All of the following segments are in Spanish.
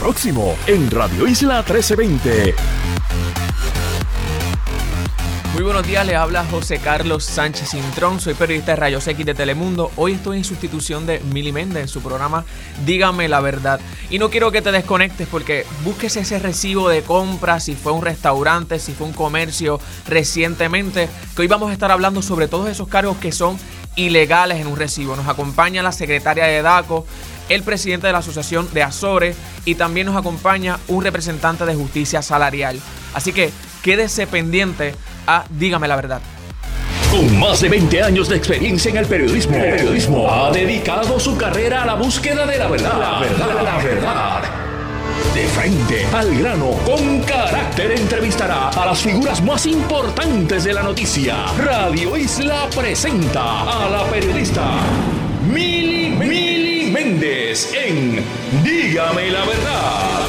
próximo en Radio Isla 1320. Muy buenos días, le habla José Carlos Sánchez Intrón, soy periodista de Rayos X de Telemundo. Hoy estoy en sustitución de Mili Méndez en su programa Dígame la verdad. Y no quiero que te desconectes porque busques ese recibo de compra, si fue un restaurante, si fue un comercio recientemente, que hoy vamos a estar hablando sobre todos esos cargos que son ilegales en un recibo. Nos acompaña la secretaria de DACO, el presidente de la Asociación de Azores y también nos acompaña un representante de justicia salarial. Así que quédese pendiente a Dígame la verdad. Con más de 20 años de experiencia en el periodismo, ha dedicado su carrera a la búsqueda de la verdad. La verdad, la verdad. De frente al grano, con carácter, entrevistará a las figuras más importantes de la noticia. Radio Isla presenta a la periodista Mili En Dígame la verdad.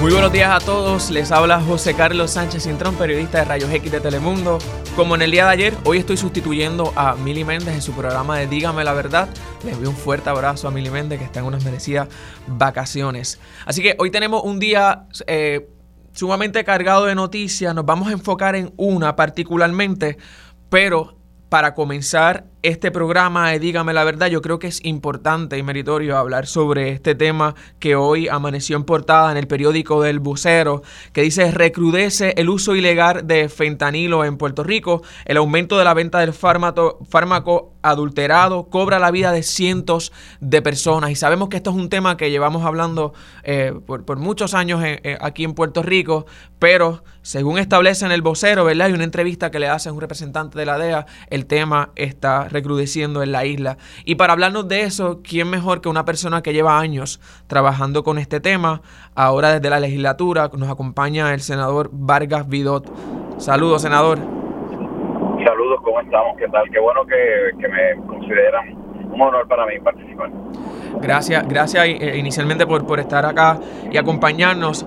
Muy buenos días a todos, les habla José Carlos Sánchez Cintrón, periodista de Rayos X de Telemundo. Como en el día de ayer, hoy estoy sustituyendo a Mili Méndez en su programa de Dígame la Verdad. Les envío un fuerte abrazo a Mili Méndez que está en unas merecidas vacaciones. Así que hoy tenemos un día eh, sumamente cargado de noticias, nos vamos a enfocar en una particularmente, pero para comenzar este programa de Dígame la verdad, yo creo que es importante y meritorio hablar sobre este tema que hoy amaneció en portada en el periódico del Bucero, que dice recrudece el uso ilegal de fentanilo en Puerto Rico, el aumento de la venta del fármaco, fármaco adulterado cobra la vida de cientos de personas y sabemos que esto es un tema que llevamos hablando eh, por, muchos años aquí en Puerto Rico, pero según establece en el vocero, ¿verdad? Hay una entrevista que le hace a un representante de la DEA, el tema está recrudeciendo en la isla. Y para hablarnos de eso, ¿quién mejor que una persona que lleva años trabajando con este tema? Ahora desde la legislatura nos acompaña el senador Vargas Vidot. Saludos, senador. Saludos, ¿cómo estamos? ¿Qué tal? Qué bueno que, me consideran un honor para mí participar. Gracias, gracias eh, inicialmente por, por estar acá y acompañarnos.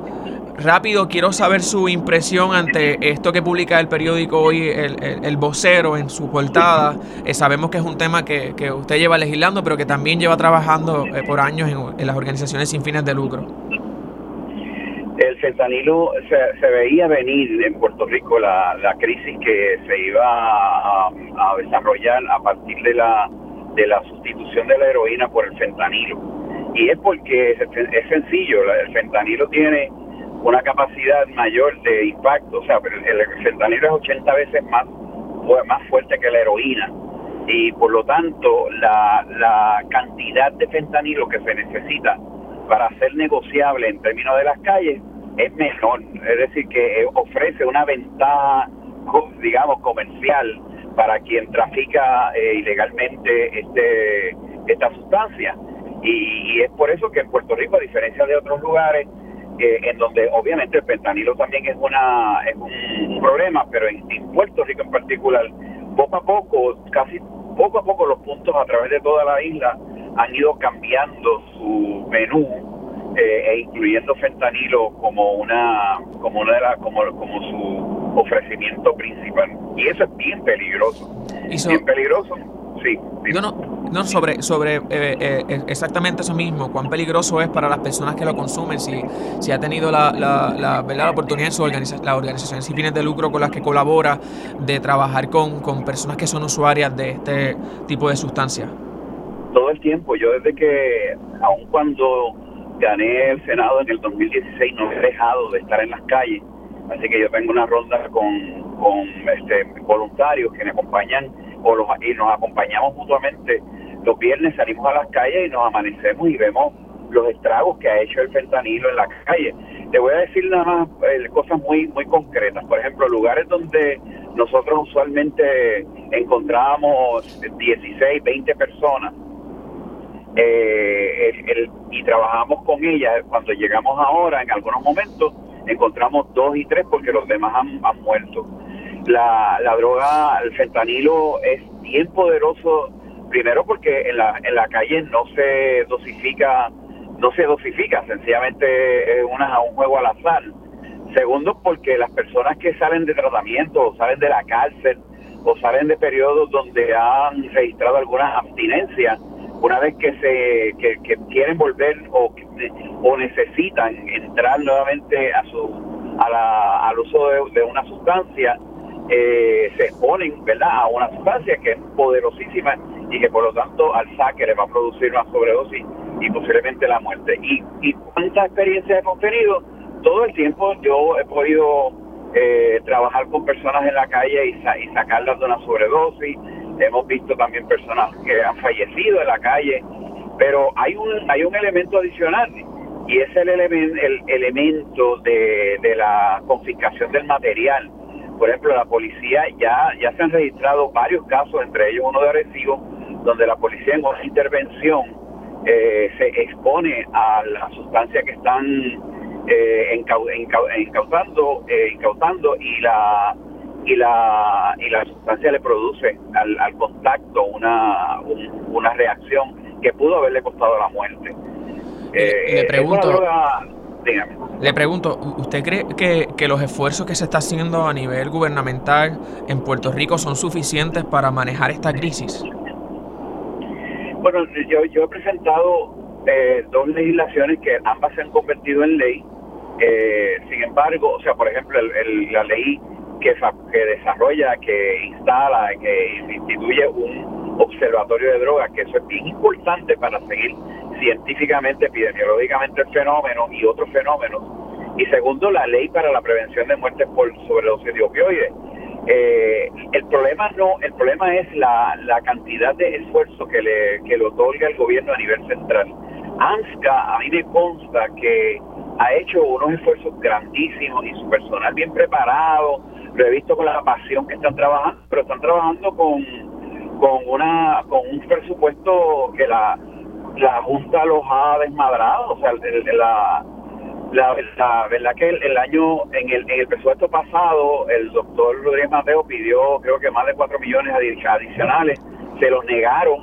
Rápido, quiero saber su impresión ante esto que publica el periódico hoy, el, vocero en su portada. Eh, sabemos que es un tema que, usted lleva legislando, pero que también lleva trabajando eh, por años en, las organizaciones sin fines de lucro. El fentanilo se, veía venir en Puerto Rico la, crisis que se iba a, desarrollar a partir de la, de la sustitución de la heroína por el fentanilo. Y es porque es, es sencillo, el fentanilo tiene una capacidad mayor de impacto, o sea, el fentanilo es 80 veces más, más fuerte que la heroína y por lo tanto la, la cantidad de fentanilo que se necesita para ser negociable en términos de las calles es menor, es decir, que eh, ofrece una ventaja, digamos, comercial para quien trafica eh, ilegalmente este esta sustancia. Y, y, es por eso que en Puerto Rico, a diferencia de otros lugares, en donde obviamente el pentanilo también es una es un problema, pero en, Puerto Rico en particular, poco a poco, casi poco a poco los puntos a través de toda la isla han ido cambiando su menú eh, e incluyendo fentanilo como una como una de las como como su ofrecimiento principal. Y eso es bien peligroso. Bien peligroso sí no, no no, sobre, sobre eh, eh, exactamente eso mismo, cuán peligroso es para las personas que lo consumen, si, si ha tenido la, la, la, la oportunidad su organización, las organizaciones sin fines de lucro con las que colabora de trabajar con, con personas que son usuarias de este tipo de sustancias. Todo el tiempo, yo desde que, aun cuando gané el Senado en el 2016, no he dejado de estar en las calles, así que yo tengo una ronda con, con este, voluntarios que me acompañan o los, y nos acompañamos mutuamente los viernes salimos a las calles y nos amanecemos y vemos los estragos que ha hecho el fentanilo en la calle. Te voy a decir nada más eh, cosas muy muy concretas. Por ejemplo, lugares donde nosotros usualmente encontrábamos 16, 20 personas eh, y trabajamos con ellas. Cuando llegamos ahora, en algunos momentos, encontramos dos y tres porque los demás han, han muerto. La, la droga, el fentanilo es bien poderoso primero porque en la, en la calle no se dosifica, no se dosifica, sencillamente es una, un juego al azar. Segundo, porque las personas que salen de tratamiento o salen de la cárcel o salen de periodos donde han registrado algunas abstinencias, una vez que se que, quieren volver o, o necesitan entrar nuevamente a su a la, al uso de, una sustancia eh, se exponen verdad a una sustancia que es poderosísima y que por lo tanto al saque le va a producir una sobredosis y posiblemente la muerte. Y, y cuántas experiencias hemos tenido todo el tiempo yo he podido eh, trabajar con personas en la calle y, y sacarlas de una sobredosis. Hemos visto también personas que han fallecido en la calle, pero hay un, hay un elemento adicional y es el, elemento el elemento de, de la confiscación del material. Por ejemplo, la policía ya, ya se han registrado varios casos, entre ellos uno de Arecibo, donde la policía en una intervención eh, se expone a la sustancia que están eh, incautando, eh, incautando y la y la, y la sustancia le produce al, al contacto una, una reacción que pudo haberle costado la muerte. le, eh, le pregunto, ¿usted cree que, que, los esfuerzos que se está haciendo a nivel gubernamental en Puerto Rico son suficientes para manejar esta crisis? Bueno, yo, yo he presentado eh, dos legislaciones que ambas se han convertido en ley. Eh, sin embargo, o sea, por ejemplo, el, la ley que, que desarrolla, que instala, que instituye un observatorio de drogas, que eso es bien importante para seguir científicamente, epidemiológicamente el fenómeno y otros fenómenos. Y segundo, la ley para la prevención de muertes por sobredosis de opioides. Eh, el problema no, el problema es la, la cantidad de esfuerzo que le, que le otorga el gobierno a nivel central. ANSCA, a mí me consta que ha hecho unos esfuerzos grandísimos y su personal bien preparado, lo he visto con la pasión que están trabajando, pero están trabajando con, con una con un presupuesto que la, la Junta los ha desmadrado, o sea, la, la, verdad que el, año, en el, en el presupuesto pasado, el doctor Rodríguez Mateo pidió creo que más de 4 millones adicionales, se los negaron,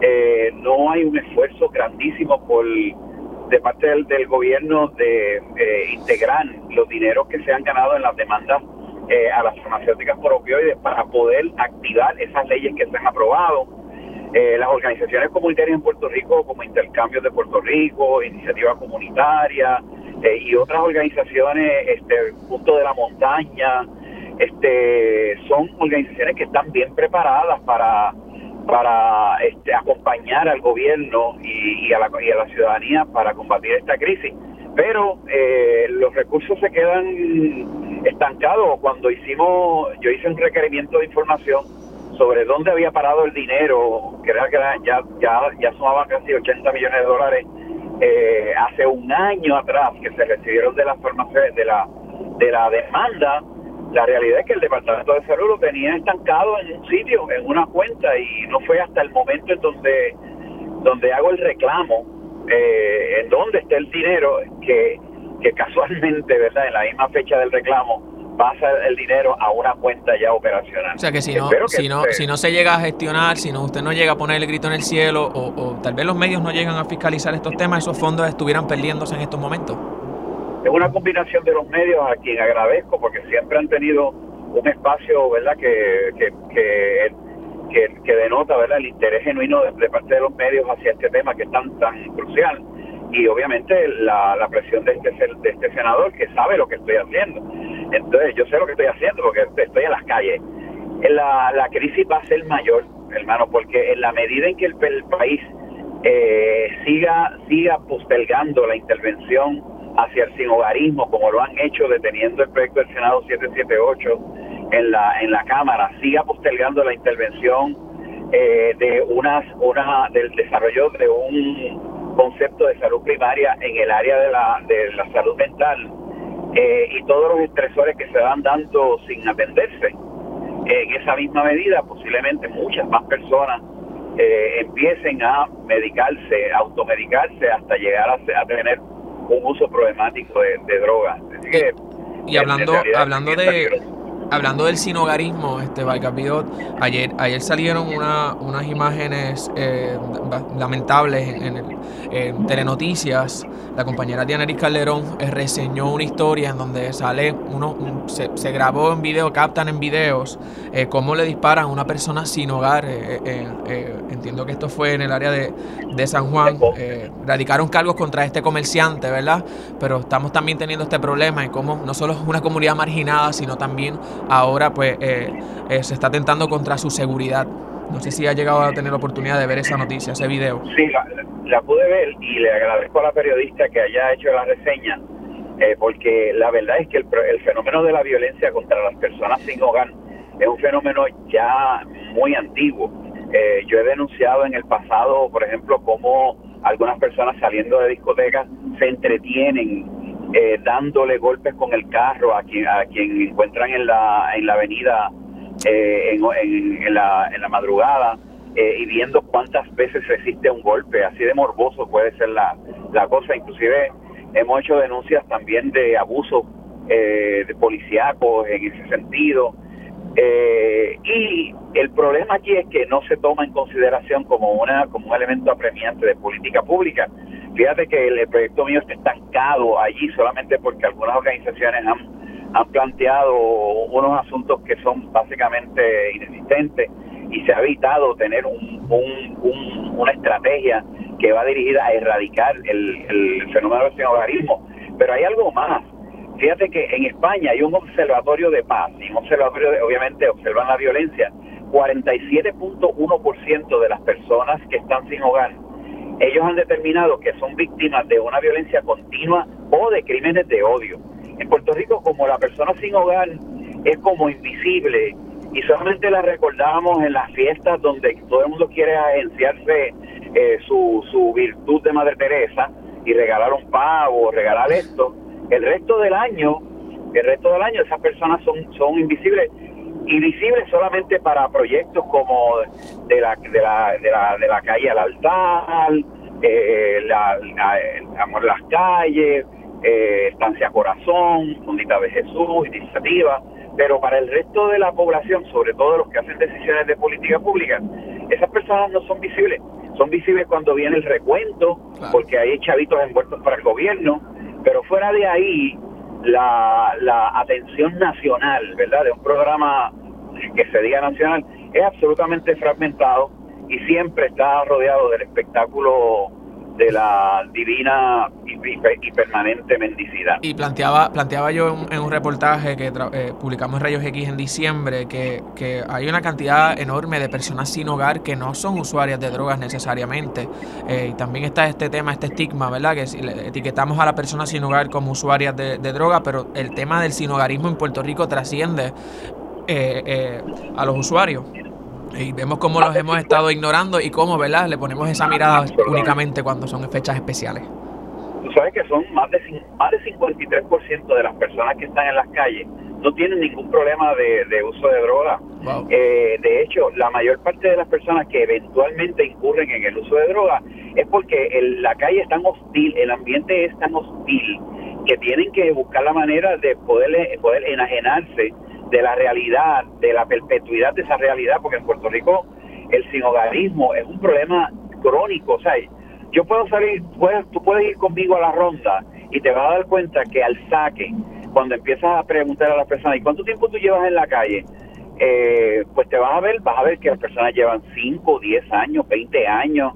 eh, no hay un esfuerzo grandísimo por de parte del, del gobierno de eh, integrar los dineros que se han ganado en las demandas eh, a las farmacéuticas por opioides para poder activar esas leyes que se han aprobado. Eh, las organizaciones comunitarias en Puerto Rico, como Intercambios de Puerto Rico, Iniciativa Comunitaria eh, y otras organizaciones, este Punto de la Montaña, este son organizaciones que están bien preparadas para para este, acompañar al gobierno y, a la, y a la ciudadanía para combatir esta crisis. Pero los recursos se quedan estancado. Cuando hicimos, yo hice un requerimiento de información sobre dónde había parado el dinero, que era que ya, ya, ya sumaba casi 80 millones de dólares eh, hace un año atrás que se recibieron de la de la de la demanda. La realidad es que el Departamento de Salud lo tenía estancado en un sitio, en una cuenta, y no fue hasta el momento en donde, donde hago el reclamo, eh, en dónde está el dinero, que que casualmente, ¿verdad? En la misma fecha del reclamo pasa el dinero a una cuenta ya operacional. O sea que si no, si no, si no se llega a gestionar, si no usted no llega a poner el grito en el cielo o, tal vez los medios no llegan a fiscalizar estos temas, esos fondos estuvieran perdiéndose en estos momentos. Es una combinación de los medios a quien agradezco porque siempre han tenido un espacio, ¿verdad? Que, que, que, que, denota, ¿verdad? El interés genuino de, de parte de los medios hacia este tema que es tan, tan crucial y obviamente la, la presión de este, de este senador que sabe lo que estoy haciendo. Entonces yo sé lo que estoy haciendo porque estoy en las calles. La, la crisis va a ser mayor, hermano, porque en la medida en que el, país eh, siga, siga postergando la intervención hacia el sinhogarismo, como lo han hecho deteniendo el proyecto del Senado 778 en la, en la Cámara, siga postergando la intervención eh, de unas, una, del desarrollo de un concepto de salud primaria en el área de la, de la salud mental eh, y todos los estresores que se van dando sin atenderse. En esa misma medida, posiblemente muchas más personas eh, empiecen a medicarse, automedicarse hasta llegar a, tener un uso problemático de, drogas. y hablando, hablando de hablando del sinogarismo, este Valcapidot, ayer, ayer salieron una, unas imágenes eh, lamentables en, Telenoticias. La compañera Diana Eris Calderón eh, reseñó una historia en donde sale uno, se, se, grabó en video, captan en videos eh, cómo le disparan a una persona sin hogar. entiendo que esto fue en el área de, de San Juan. radicaron cargos contra este comerciante, ¿verdad? Pero estamos también teniendo este problema en cómo no solo es una comunidad marginada, sino también ahora pues eh, eh, se está tentando contra su seguridad. No sé si ha llegado a tener la oportunidad de ver esa noticia, ese video. Sí, la, pude ver y le agradezco a la periodista que haya hecho la reseña, eh, porque la verdad es que el, el, fenómeno de la violencia contra las personas sin hogar es un fenómeno ya muy antiguo. yo he denunciado en el pasado, por ejemplo, cómo algunas personas saliendo de discotecas se entretienen eh, dándole golpes con el carro a quien, a quien encuentran en la, en la avenida eh, en, en, la, en la madrugada eh, y viendo cuántas veces resiste un golpe. Así de morboso puede ser la, la cosa. Inclusive hemos hecho denuncias también de abuso de policíacos en ese sentido. Y el problema aquí es que no se toma en consideración como una como un elemento apremiante de política pública. Fíjate que el, proyecto mío está estancado allí solamente porque algunas organizaciones han, han planteado unos asuntos que son básicamente inexistentes y se ha evitado tener un, un, una estrategia que va dirigida a erradicar el, el fenómeno del hogarismo. Pero hay algo más. Fíjate que en España hay un observatorio de paz y un observatorio, de, obviamente, observan la violencia. 47.1% de las personas que están sin hogar ellos han determinado que son víctimas de una violencia continua o de crímenes de odio. En Puerto Rico, como la persona sin hogar es como invisible y solamente la recordamos en las fiestas donde todo el mundo quiere agenciarse eh, su, su virtud de Madre Teresa y regalar un pavo, regalar esto, el resto del año, el resto del año esas personas son, son invisibles invisibles solamente para proyectos como de la, de la, de la, de la calle al altar, eh, la, Amor las calles, eh, Estancia Corazón, Fundita de Jesús, Iniciativa, pero para el resto de la población, sobre todo los que hacen decisiones de política pública, esas personas no son visibles. Son visibles cuando viene el recuento, porque hay chavitos envueltos para el gobierno, pero fuera de ahí, la, la atención nacional, ¿verdad? De un programa que se diga nacional, es absolutamente fragmentado y siempre está rodeado del espectáculo de la divina y, permanente mendicidad. Y planteaba, planteaba yo en, un reportaje que eh, publicamos en Rayos X en diciembre que, que, hay una cantidad enorme de personas sin hogar que no son usuarias de drogas necesariamente. Eh, y también está este tema, este estigma, ¿verdad? Que etiquetamos a la persona sin hogar como usuarias de, de droga, pero el tema del sin hogarismo en Puerto Rico trasciende eh, eh, a los usuarios. Y vemos cómo los hemos estado ignorando y cómo, ¿verdad? Le ponemos esa mirada únicamente cuando son fechas especiales. Tú sabes que son más de, más de 53% de las personas que están en las calles no tienen ningún problema de, uso de droga. Eh, de hecho, la mayor parte de las personas que eventualmente incurren en el uso de droga es porque la calle es tan hostil, el ambiente es tan hostil, que tienen que buscar la manera de poder, poder enajenarse de la realidad, de la perpetuidad de esa realidad, porque en Puerto Rico el sinhogarismo es un problema crónico. O sea, yo puedo salir, tú puedes ir conmigo a la ronda y te vas a dar cuenta que al saque, cuando empiezas a preguntar a las personas, ¿y cuánto tiempo tú llevas en la calle? Eh, pues te vas a ver, vas a ver que las personas llevan 5, 10 años, 20 años.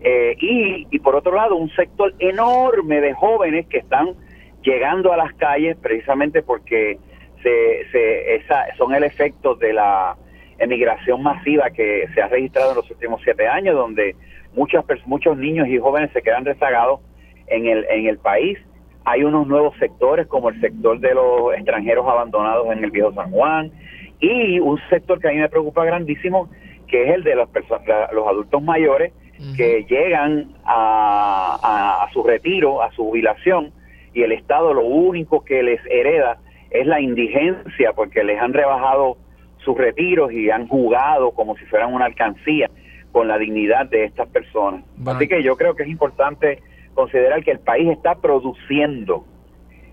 Eh, y, y por otro lado, un sector enorme de jóvenes que están llegando a las calles precisamente porque se, esa, son el efecto de la emigración masiva que se ha registrado en los últimos siete años, donde muchas, muchos niños y jóvenes se quedan rezagados en el, en el país. Hay unos nuevos sectores, como el sector de los extranjeros abandonados en el viejo San Juan, y un sector que a mí me preocupa grandísimo, que es el de los, los adultos mayores que llegan a, a su retiro, a su jubilación, y el Estado lo único que les hereda es la indigencia porque les han rebajado sus retiros y han jugado como si fueran una alcancía con la dignidad de estas personas. Así que yo creo que es importante considerar que el país está produciendo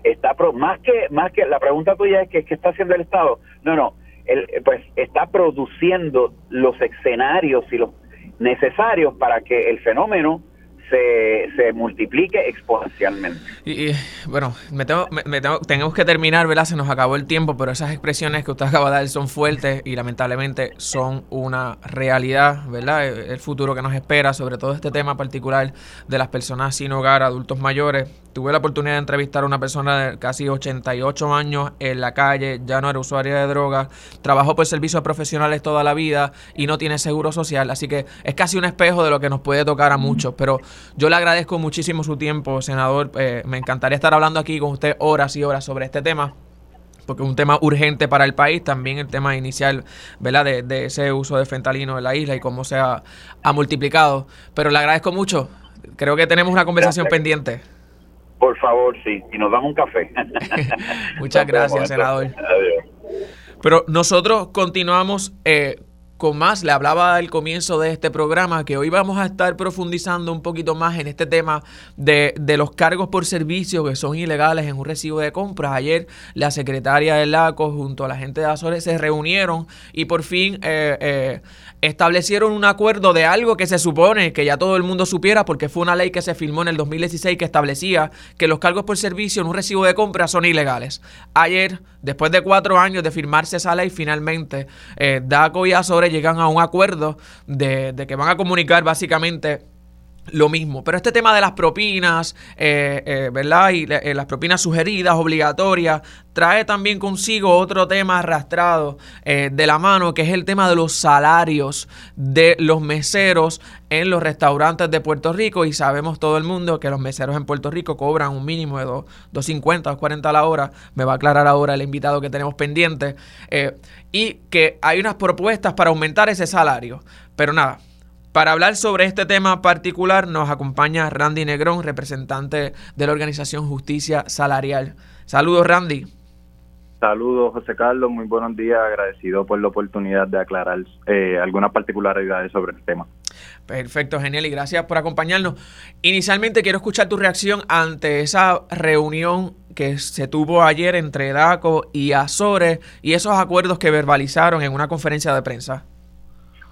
está pro, más que más que la pregunta tuya es que qué está haciendo el Estado. No, no, el, pues está produciendo los escenarios y los necesarios para que el fenómeno se, se multiplique exponencialmente. Y, bueno, me tengo, me, tengo, tenemos que terminar, ¿verdad? Se nos acabó el tiempo, pero esas expresiones que usted acaba de dar son fuertes y lamentablemente son una realidad, ¿verdad? El futuro que nos espera, sobre todo este tema particular de las personas sin hogar, adultos mayores. Tuve la oportunidad de entrevistar a una persona de casi 88 años en la calle, ya no era usuaria de drogas, trabajó por servicios profesionales toda la vida y no tiene seguro social, así que es casi un espejo de lo que nos puede tocar a muchos, pero yo le agradezco muchísimo su tiempo, senador. Eh, me encantaría estar hablando aquí con usted horas y horas sobre este tema porque es un tema urgente para el país, también el tema inicial, ¿verdad?, de, ese uso de fentalino en la isla y cómo se ha, multiplicado. Pero le agradezco mucho. Creo que tenemos una conversación pendiente. Por favor, sí, y nos damos un café. Muchas gracias, senador. Adiós. Pero nosotros continuamos eh, con más. Le hablaba al comienzo de este programa que hoy vamos a estar profundizando un poquito más en este tema de, los cargos por servicio que son ilegales en un recibo de compras. Ayer la secretaria del LACO junto a la gente de Azores se reunieron y por fin eh, eh, establecieron un acuerdo de algo que se supone que ya todo el mundo supiera porque fue una ley que se firmó en el 2016 que establecía que los cargos por servicio en un recibo de compra son ilegales. Ayer, después de cuatro años de firmarse esa ley, finalmente eh, DACO y Azores llegan a un acuerdo de, de que van a comunicar básicamente lo mismo. Pero este tema de las propinas, eh, eh, ¿verdad? Y eh, las propinas sugeridas, obligatorias, trae también consigo otro tema arrastrado de la mano, que es el tema de los salarios de los meseros en los restaurantes de Puerto Rico. Y sabemos todo el mundo que los meseros en Puerto Rico cobran un mínimo de 2.50, 2.40 a la hora. Me va a aclarar ahora el invitado que tenemos pendiente. y que hay unas propuestas para aumentar ese salario. Pero nada, para hablar sobre este tema particular nos acompaña Randy Negrón, representante de la organización Justicia Salarial. Saludos, Randy. Saludos, José Carlos. Muy buenos días. Agradecido por la oportunidad de aclarar eh, algunas particularidades sobre el tema. Perfecto, genial. Y gracias por acompañarnos. Inicialmente quiero escuchar tu reacción ante esa reunión que se tuvo ayer entre DACO y Azores y esos acuerdos que verbalizaron en una conferencia de prensa.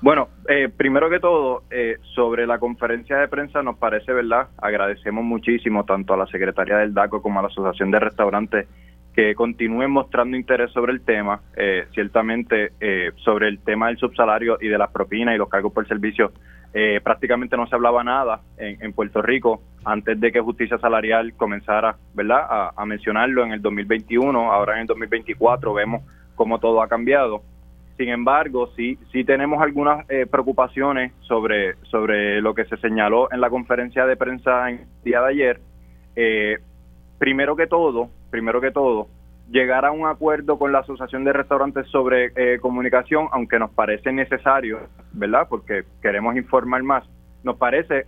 Bueno, eh, primero que todo, eh, sobre la conferencia de prensa nos parece, ¿verdad? Agradecemos muchísimo tanto a la Secretaría del DACO como a la Asociación de Restaurantes que continúen mostrando interés sobre el tema. Eh, ciertamente, sobre el tema del subsalario y de las propinas y los cargos por servicio, prácticamente no se hablaba nada en, Puerto Rico antes de que Justicia Salarial comenzara, ¿verdad?, a, a mencionarlo en el 2021. Ahora en el 2024 vemos cómo todo ha cambiado. Sin embargo, sí, sí tenemos algunas eh, preocupaciones sobre, sobre lo que se señaló en la conferencia de prensa en el día de ayer. Eh, primero que todo, primero que todo, llegar a un acuerdo con la Asociación de Restaurantes sobre eh, comunicación, aunque nos parece necesario, ¿verdad? Porque queremos informar más, nos parece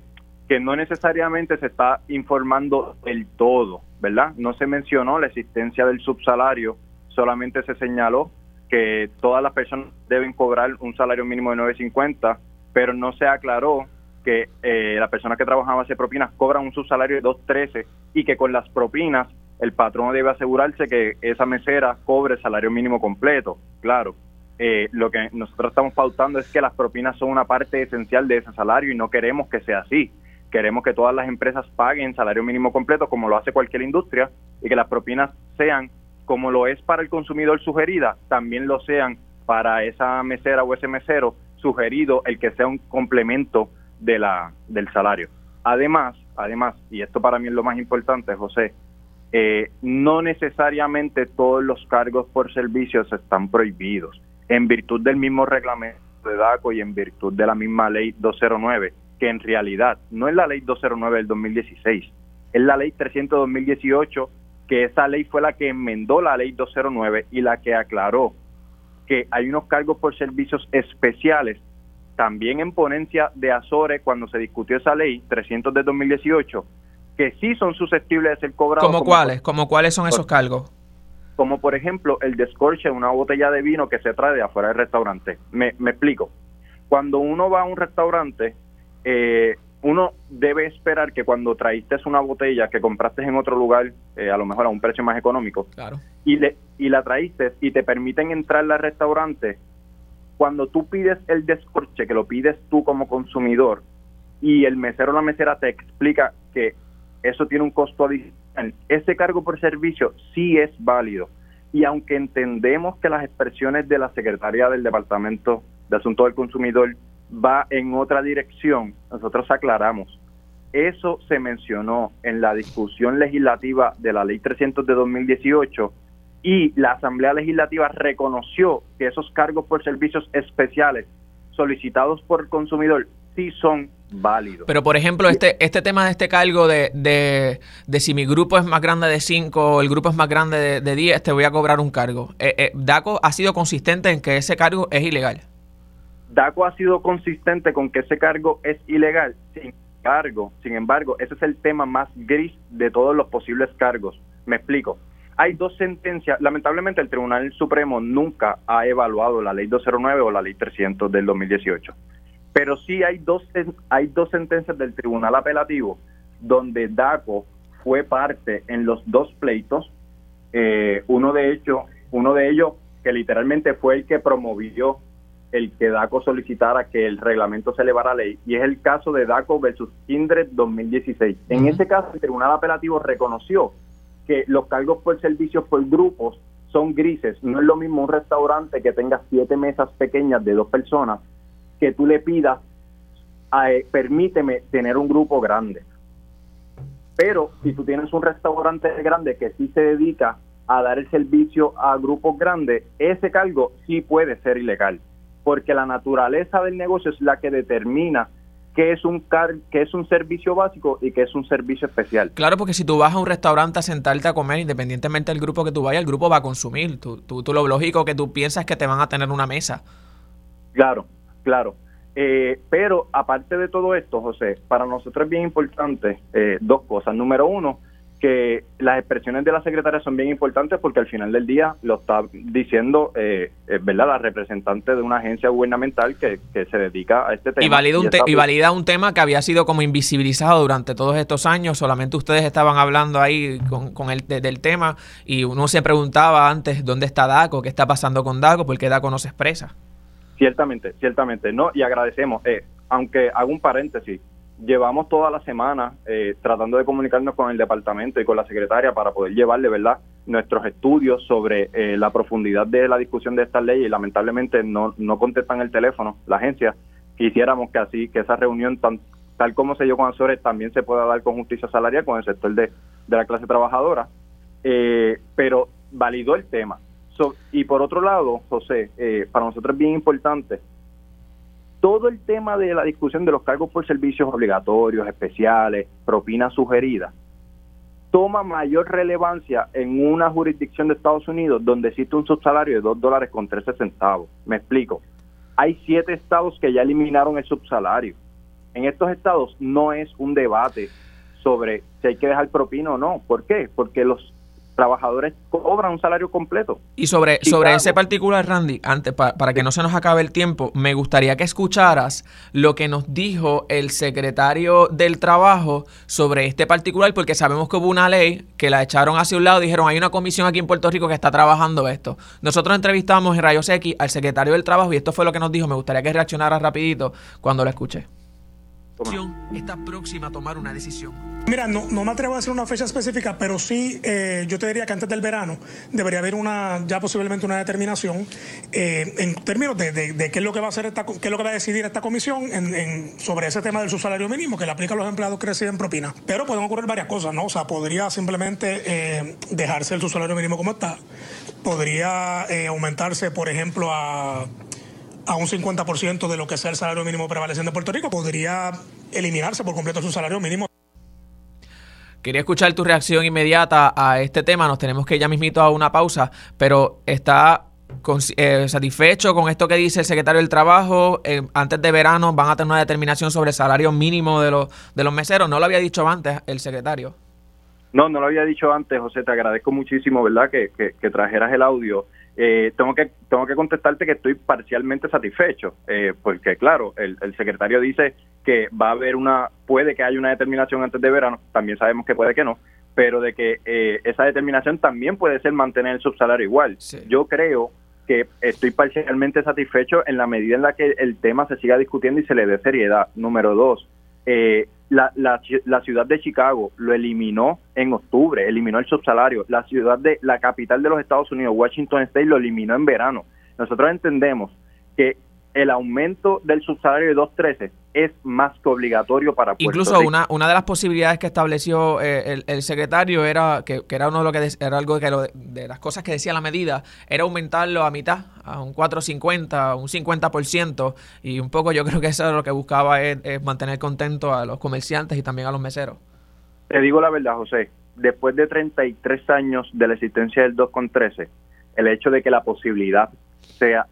que no necesariamente se está informando del todo, ¿verdad? No se mencionó la existencia del subsalario, solamente se señaló que todas las personas deben cobrar un salario mínimo de 9.50, pero no se aclaró que eh, las personas que trabajan hacer propinas cobran un subsalario de 2.13 y que con las propinas el patrón debe asegurarse que esa mesera cobre salario mínimo completo. Claro, eh, lo que nosotros estamos pautando es que las propinas son una parte esencial de ese salario y no queremos que sea así. Queremos que todas las empresas paguen salario mínimo completo como lo hace cualquier industria y que las propinas sean como lo es para el consumidor sugerida, también lo sean para esa mesera o ese mesero sugerido el que sea un complemento de la del salario. Además, además, y esto para mí es lo más importante, José, eh, no necesariamente todos los cargos por servicios están prohibidos. En virtud del mismo reglamento de DACO y en virtud de la misma ley 209, que en realidad no es la ley 209 del 2016, es la ley 300 2018 que esa ley fue la que enmendó la ley 209 y la que aclaró que hay unos cargos por servicios especiales también en ponencia de Azores cuando se discutió esa ley 300 de 2018 que sí son susceptibles de ser cobrados. ¿Cómo cuáles? ¿Cómo cuáles son esos cargos? Como por ejemplo el descorche de una botella de vino que se trae de afuera del restaurante. Me, me explico. Cuando uno va a un restaurante, eh, uno debe esperar que cuando traíste una botella que compraste en otro lugar, eh, a lo mejor a un precio más económico, claro. y, le, y la traíste y te permiten entrar al restaurante, cuando tú pides el descorche, que lo pides tú como consumidor, y el mesero o la mesera te explica que eso tiene un costo adicional, ese cargo por servicio sí es válido. Y aunque entendemos que las expresiones de la Secretaría del Departamento de Asuntos del Consumidor va en otra dirección, nosotros aclaramos. Eso se mencionó en la discusión legislativa de la Ley 300 de 2018 y la Asamblea Legislativa reconoció que esos cargos por servicios especiales solicitados por el consumidor sí son válidos. Pero, por ejemplo, este, este tema de este cargo de, de, si mi grupo es más grande de 5 o el grupo es más grande de, de 10, te voy a cobrar un cargo. Eh, eh, DACO ha sido consistente en que ese cargo es ilegal. DACO ha sido consistente con que ese cargo es ilegal. Sin embargo, sin embargo, ese es el tema más gris de todos los posibles cargos. Me explico. Hay dos sentencias. Lamentablemente, el Tribunal Supremo nunca ha evaluado la Ley 209 o la Ley 300 del 2018. Pero sí hay dos, hay dos sentencias del Tribunal Apelativo donde DACO fue parte en los dos pleitos. Eh, uno de ellos, uno de ellos que literalmente fue el que promovió el que DACO solicitara que el reglamento se elevara a ley, y es el caso de DACO versus Kindred 2016. En ese caso, el Tribunal Apelativo reconoció que los cargos por servicios por grupos son grises. No es lo mismo un restaurante que tenga siete mesas pequeñas de dos personas que tú le pidas, eh, permíteme tener un grupo grande. Pero si tú tienes un restaurante grande que sí se dedica a dar el servicio a grupos grandes, ese cargo sí puede ser ilegal porque la naturaleza del negocio es la que determina qué es un car qué es un servicio básico y qué es un servicio especial. Claro, porque si tú vas a un restaurante a sentarte a comer, independientemente del grupo que tú vayas, el grupo va a consumir. Tú, tú, lo lógico que tú piensas es que te van a tener una mesa. Claro, claro. Eh, pero aparte de todo esto, José, para nosotros es bien importante eh, dos cosas. Número uno, que las expresiones de la secretaria son bien importantes porque al final del día lo está diciendo, eh, ¿verdad?, la representante de una agencia gubernamental que, se dedica a este tema. Y valida, un y valida un tema que había sido como invisibilizado durante todos estos años, solamente ustedes estaban hablando ahí con, con el del tema y uno se preguntaba antes dónde está DACO, qué está pasando con DACO, por qué DACO no se expresa. Ciertamente, ciertamente, no, y agradecemos, eh, aunque hago un paréntesis, llevamos toda la semana eh, tratando de comunicarnos con el departamento y con la secretaria para poder llevarle, ¿verdad?, nuestros estudios sobre eh, la profundidad de la discusión de estas leyes y lamentablemente no, no contestan el teléfono, la agencia. Quisiéramos que así, que esa reunión tan, tal como se dio con Azores también se pueda dar con justicia salarial con el sector de, de la clase trabajadora, eh, pero validó el tema. y por otro lado, José, para nosotros es bien importante todo el tema de la discusión de los cargos por servicios obligatorios, especiales, propinas sugeridas, toma mayor relevancia en una jurisdicción de Estados Unidos donde existe un subsalario de 2 dólares con 13 centavos. Me explico. Hay siete estados que ya eliminaron el subsalario. En estos estados no es un debate sobre si hay que dejar propina o no. ¿Por qué? Porque los trabajadores cobran un salario completo. Y sobre, sobre ese particular, Randy, antes para que no se nos acabe el tiempo, me gustaría que escucharas lo que nos dijo el secretario del Trabajo sobre este particular, porque sabemos que hubo una ley que la echaron hacia un lado dijeron, hay una comisión aquí en Puerto Rico que está trabajando esto. Nosotros entrevistamos en Rayos X al secretario del Trabajo y esto fue lo que nos dijo. Me gustaría que reaccionara rapidito cuando lo escuché está próxima a tomar una decisión? Mira, no, no me atrevo a decir una fecha específica, pero sí eh, yo te diría que antes del verano debería haber una ya posiblemente una determinación eh, en términos de, de, qué es lo que va a hacer esta, qué es lo que va a decidir esta comisión en, sobre ese tema del subsalario mínimo que le aplica a los empleados que reciben propina. Pero pueden ocurrir varias cosas, ¿no? O sea, podría simplemente eh, dejarse el subsalario mínimo como está. Podría aumentarse, por ejemplo, a a un 50% de lo que sea el salario mínimo prevaleciente en Puerto Rico, podría eliminarse por completo su salario mínimo. Quería escuchar tu reacción inmediata a este tema. Nos tenemos que ya mismito a una pausa, pero está eh, satisfecho con esto que dice el secretario del Trabajo. Eh, antes de verano van a tener una determinación sobre el salario mínimo de los, de los meseros. No lo había dicho antes el secretario. No, no lo había dicho antes, José. Te agradezco muchísimo, ¿verdad?, que, que trajeras el audio. Eh, tengo que tengo que contestarte que estoy parcialmente satisfecho, eh, porque claro, el, secretario dice que va a haber una, puede que haya una determinación antes de verano, también sabemos que puede que no, pero de que eh, esa determinación también puede ser mantener el subsalario igual. Yo creo que estoy parcialmente satisfecho en la medida en la que el tema se siga discutiendo y se le dé seriedad. Número dos, eh, la, la, la, ciudad de Chicago lo eliminó en octubre, eliminó el subsalario. La ciudad de la capital de los Estados Unidos, Washington State, lo eliminó en verano. Nosotros entendemos que el aumento del subsalario de 2.13 es más que obligatorio para Puerto Incluso una una de las posibilidades que estableció eh, el, secretario era que, era uno de lo que era algo que de las cosas que decía la medida era aumentarlo a mitad, a un 4.50, un 50% y un poco yo creo que eso es lo que buscaba es, mantener contento a los comerciantes y también a los meseros. Te digo la verdad, José, después de 33 años de la existencia del 2.13, el hecho de que la posibilidad sea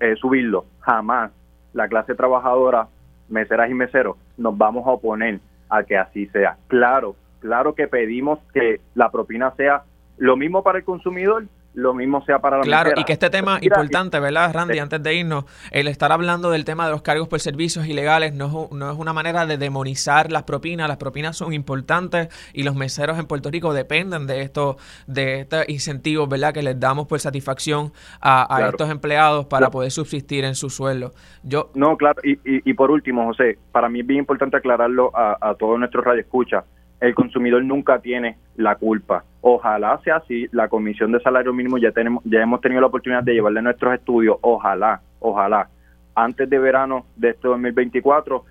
eh, subirlo. Jamás la clase trabajadora, meseras y meseros, nos vamos a oponer a que así sea. Claro, claro que pedimos que la propina sea lo mismo para el consumidor lo mismo sea para la Claro, y que este tema importante, ¿verdad, Randy? Antes de irnos, el estar hablando del tema de los cargos por servicios ilegales no es, no es una manera de demonizar las propinas. Las propinas son importantes y los meseros en Puerto Rico dependen de estos de estos incentivos, ¿verdad? Que les damos por satisfacción a, estos empleados para poder subsistir en su sueldo. Yo No, claro, y, y, por último, José, para mí es bien importante aclararlo a, a todos nuestros radioescuchas el consumidor nunca tiene la culpa. Ojalá sea así, la Comisión de Salario Mínimo ya tenemos ya hemos tenido la oportunidad de llevarle nuestros estudios, ojalá, ojalá antes de verano de este 2024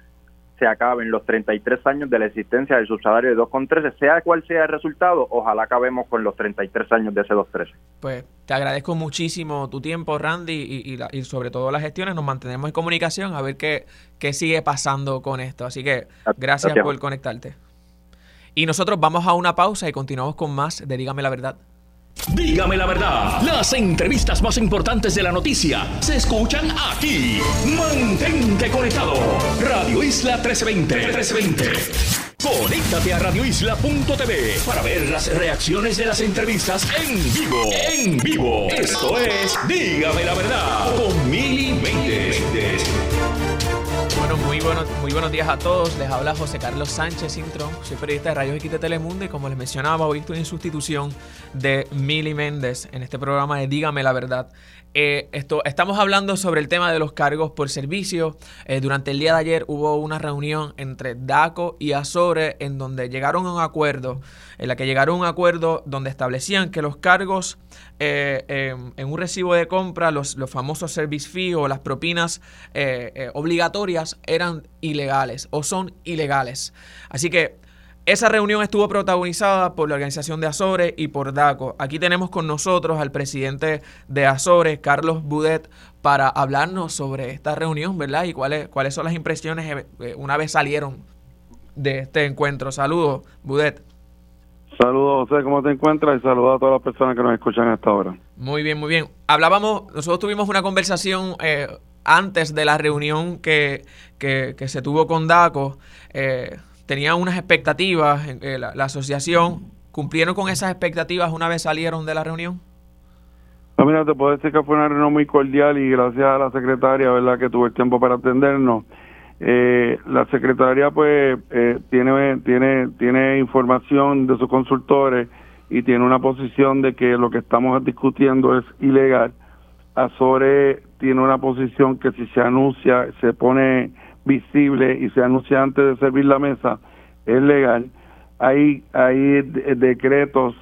se acaben los 33 años de la existencia del subsalario de 2,13, sea cual sea el resultado, ojalá acabemos con los 33 años de ese 2,13. Pues te agradezco muchísimo tu tiempo, Randy, y, y, sobre todo las gestiones. Nos mantenemos en comunicación a ver qué, qué sigue pasando con esto. Así que gracias. por conectarte. Y nosotros vamos a una pausa y continuamos con más de Dígame la verdad. Dígame la verdad, las entrevistas más importantes de la noticia se escuchan aquí. Mantente conectado. Radio Isla 1320. 1320. Conéctate a radioisla.tv para ver las reacciones de las entrevistas en vivo. En vivo. Esto es Dígame la verdad con Mili muy buenos, muy buenos días a todos. Les habla José Carlos Sánchez Intron. Soy periodista de Rayos X Telemundo y como les mencionaba, hoy estoy en sustitución de Mili Méndez en este programa de Dígame la Verdad. Eh, esto, estamos hablando sobre el tema de los cargos por servicio. Eh, durante el día de ayer hubo una reunión entre DACO y Azore en donde llegaron a un acuerdo, en la que llegaron a un acuerdo donde establecían que los cargos eh, en un recibo de compra, los, los famosos service fees o las propinas obligatorias eran ilegales o son ilegales. Así que esa reunión estuvo protagonizada por la organización de Azores y por DACO. Aquí tenemos con nosotros al presidente de Azores, Carlos Budet, para hablarnos sobre esta reunión, ¿verdad? Y cuáles, cuáles son las impresiones eh, eh, una vez salieron de este encuentro. Saludos, Budet. Saludos, José, ¿cómo te encuentras? Y saludos a todas las personas que nos escuchan hasta ahora. Muy bien, muy bien. Hablábamos, nosotros tuvimos una conversación eh, antes de la reunión que, que, que, se tuvo con DACO. Eh, tenían unas expectativas, eh, la, asociación, ¿cumplieron con esas expectativas una vez salieron de la reunión? No, mira, te puedo decir que fue una reunión muy cordial y gracias a la secretaria, ¿verdad?, que tuvo el tiempo para atendernos. Eh, la secretaria, pues, eh, tiene, tiene, tiene información de sus consultores y tiene una posición de que lo que estamos discutiendo es ilegal. Azore tiene una posición que si se anuncia, se pone visible y se anuncia antes de servir la mesa es legal. Hay, hay decretos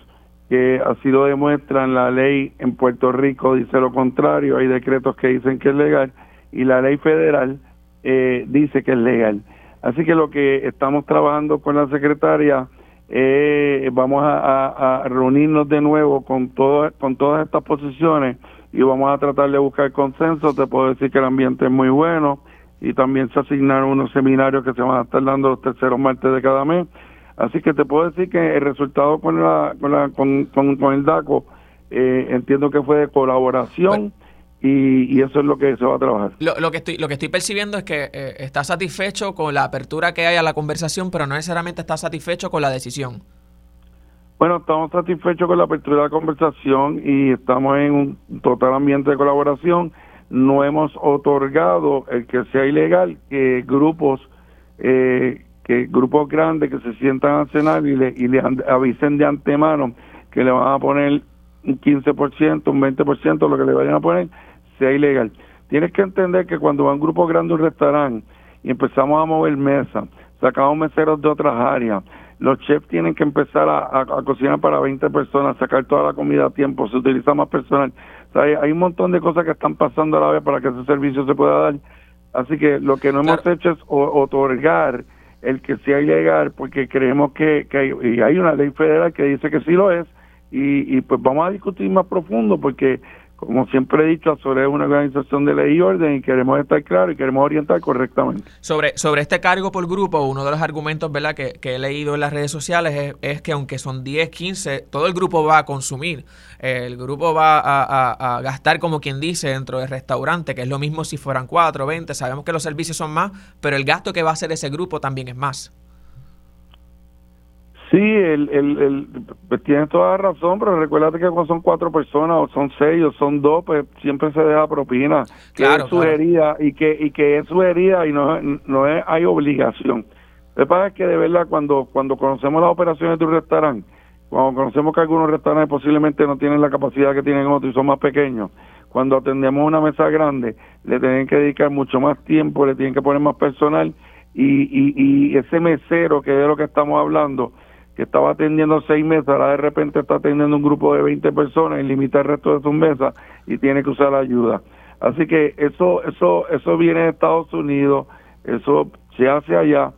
que así lo demuestran, la ley en Puerto Rico dice lo contrario, hay decretos que dicen que es legal y la ley federal eh, dice que es legal. Así que lo que estamos trabajando con la secretaria, eh, vamos a, reunirnos de nuevo con, todo, con todas estas posiciones y vamos a tratar de buscar consenso. Te puedo decir que el ambiente es muy bueno y también se asignaron unos seminarios que se van a estar dando los terceros martes de cada mes. Así que te puedo decir que el resultado con, la, con, la, con, con, el DACO eh, entiendo que fue de colaboración. y, y, eso es lo que se va a trabajar. Lo, lo que estoy lo que estoy percibiendo es que eh, está satisfecho con la apertura que hay a la conversación, pero no necesariamente está satisfecho con la decisión. Bueno, estamos satisfechos con la apertura de la conversación y estamos en un total ambiente de colaboración no hemos otorgado el que sea ilegal que grupos eh, que grupos grandes que se sientan a cenar y le, y le avisen de antemano que le van a poner un 15%, un 20%, lo que le vayan a poner, sea ilegal. Tienes que entender que cuando va un grupo grande a un restaurante y empezamos a mover mesas, sacamos meseros de otras áreas, los chefs tienen que empezar a, cocinar para 20 personas, sacar toda la comida a tiempo, se utiliza más personal. Hay, un montón de cosas que están pasando a la vez para que ese servicio se pueda dar. Así que lo que no hemos hecho es otorgar el que sea ilegal porque creemos que, que hay, y hay una ley federal que dice que sí lo es y, y pues vamos a discutir más profundo porque como siempre he dicho, sobre una organización de ley y orden y queremos estar claros y queremos orientar correctamente. Sobre, sobre este cargo por grupo, uno de los argumentos ¿verdad? Que, he leído en las redes sociales es, que aunque son 10, 15, todo el grupo va a consumir. El grupo va a, a, gastar, como quien dice, dentro del restaurante, que es lo mismo si fueran 4, 20. Sabemos que los servicios son más, pero el gasto que va a hacer ese grupo también es más. Sí, el, el, el, pues tienes toda la razón, pero recuérdate que cuando son cuatro personas, o son seis, o son dos, pues siempre se deja propina, que es sugerida y que y que es sugerida y no, no es, hay obligación. Lo que pasa es que de verdad cuando cuando conocemos las operaciones de un restaurante, cuando conocemos que algunos restaurantes posiblemente no tienen la capacidad que tienen otros y son más pequeños, cuando atendemos una mesa grande, le tienen que dedicar mucho más tiempo, le tienen que poner más personal y, y, y ese mesero, que es de lo que estamos hablando, que estaba atendiendo seis mesas, ahora de repente está atendiendo un grupo de 20 personas y limita el resto de sus mesas y tiene que usar ayuda. Así que eso, eso, eso viene de Estados Unidos, eso se hace allá,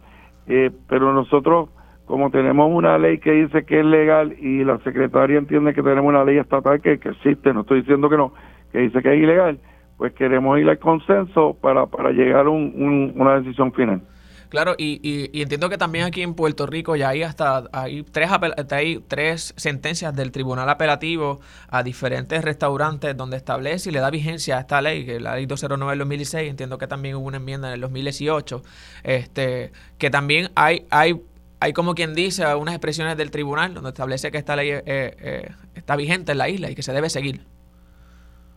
eh, pero nosotros, como tenemos una ley que dice que es legal y la secretaria entiende que tenemos una ley estatal que, existe, no estoy diciendo que no, que dice que es ilegal, pues queremos ir al consenso para, para llegar a un, una decisión final. Claro, y, y, entiendo que también aquí en Puerto Rico ya hay hasta hay tres, hay tres sentencias del Tribunal Apelativo a diferentes restaurantes donde establece y le da vigencia a esta ley, que la ley 209 del 2016, entiendo que también hubo una enmienda en el 2018, este, que también hay, hay, hay como quien dice unas expresiones del tribunal donde establece que esta ley eh, eh, está vigente en la isla y que se debe seguir.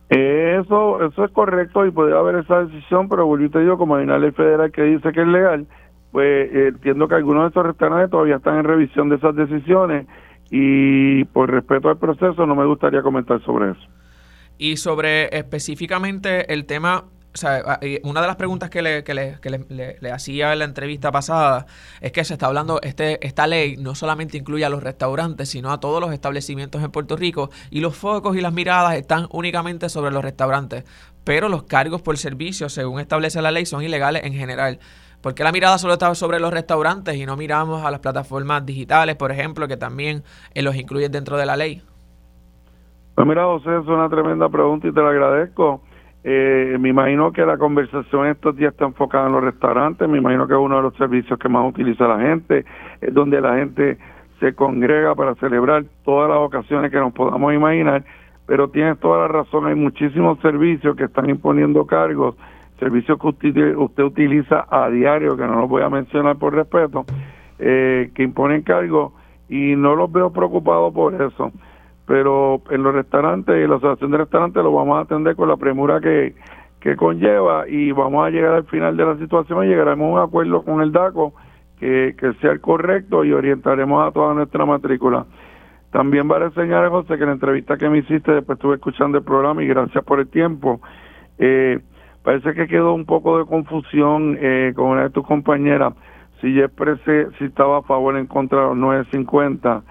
Eso, eso es correcto y podría haber esa decisión, pero vuelvo te digo, como hay una ley federal que dice que es legal, pues eh, entiendo que algunos de esos restaurantes todavía están en revisión de esas decisiones y por respeto al proceso no me gustaría comentar sobre eso. Y sobre específicamente el tema o sea, una de las preguntas que, le, que, le, que le, hacía en la entrevista pasada es que se está hablando, este, esta ley no solamente incluye a los restaurantes, sino a todos los establecimientos en Puerto Rico y los focos y las miradas están únicamente sobre los restaurantes, pero los cargos por servicio, según establece la ley, son ilegales en general. ¿Por qué la mirada solo está sobre los restaurantes y no miramos a las plataformas digitales, por ejemplo, que también eh, los incluyen dentro de la ley? Pues mira, José, es una tremenda pregunta y te la agradezco. Eh, me imagino que la conversación estos días está enfocada en los restaurantes, me imagino que es uno de los servicios que más utiliza la gente, es donde la gente se congrega para celebrar todas las ocasiones que nos podamos imaginar, pero tienes toda la razón, hay muchísimos servicios que están imponiendo cargos servicios que usted, usted utiliza a diario, que no los voy a mencionar por respeto, eh, que imponen cargos y no los veo preocupados por eso. Pero en los restaurantes y la asociación de restaurantes lo vamos a atender con la premura que, que conlleva y vamos a llegar al final de la situación y llegaremos a un acuerdo con el DACO que, que sea el correcto y orientaremos a toda nuestra matrícula. También va a reseñar, José, que en la entrevista que me hiciste, después estuve escuchando el programa y gracias por el tiempo. Eh, Parece que quedó un poco de confusión eh, con una de tus compañeras si yo expresé si estaba a favor o en contra de los 950.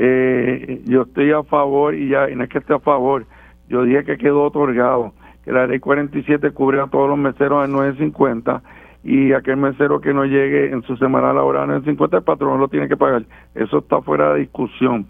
Eh, yo estoy a favor y ya, y no es que esté a favor, yo dije que quedó otorgado, que la ley 47 cubre a todos los meseros en 950 y aquel mesero que no llegue en su semana laboral en 950 el patrón lo tiene que pagar. Eso está fuera de discusión.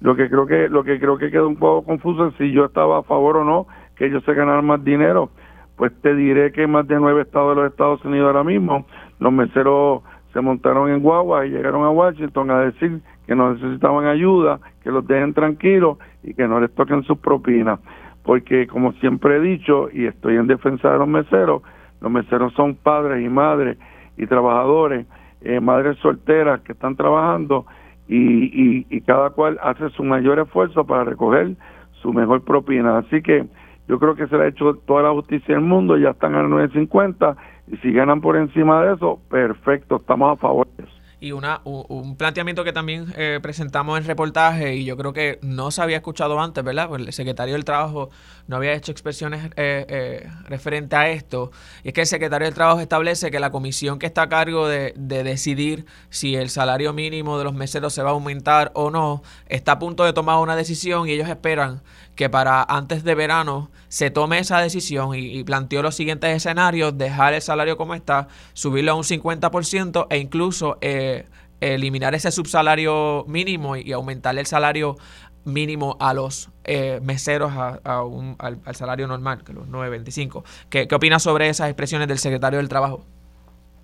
Lo que creo que lo que creo que quedó un poco confuso es si yo estaba a favor o no que ellos se ganaran más dinero pues te diré que más de nueve estados de los Estados Unidos ahora mismo, los meseros se montaron en guagua y llegaron a Washington a decir que no necesitaban ayuda, que los dejen tranquilos y que no les toquen sus propinas. Porque como siempre he dicho, y estoy en defensa de los meseros, los meseros son padres y madres y trabajadores, eh, madres solteras que están trabajando y, y cada cual hace su mayor esfuerzo para recoger su mejor propina. Así que yo creo que se le ha hecho toda la justicia del mundo, ya están a 9.50 Y si ganan por encima de eso, perfecto, estamos a favor de eso y una, un planteamiento que también eh, presentamos en reportaje y yo creo que no se había escuchado antes, ¿verdad? Pues el secretario del Trabajo no había hecho expresiones eh, eh, referente a esto. Y es que el secretario del Trabajo establece que la comisión que está a cargo de, de decidir si el salario mínimo de los meseros se va a aumentar o no, está a punto de tomar una decisión y ellos esperan que para antes de verano se tome esa decisión y, planteó los siguientes escenarios, dejar el salario como está, subirlo a un 50% e incluso eh, eliminar ese subsalario mínimo y, aumentar el salario mínimo a los eh, meseros a, un, al, salario normal, que los 9.25. ¿Qué, ¿Qué opinas sobre esas expresiones del secretario del Trabajo?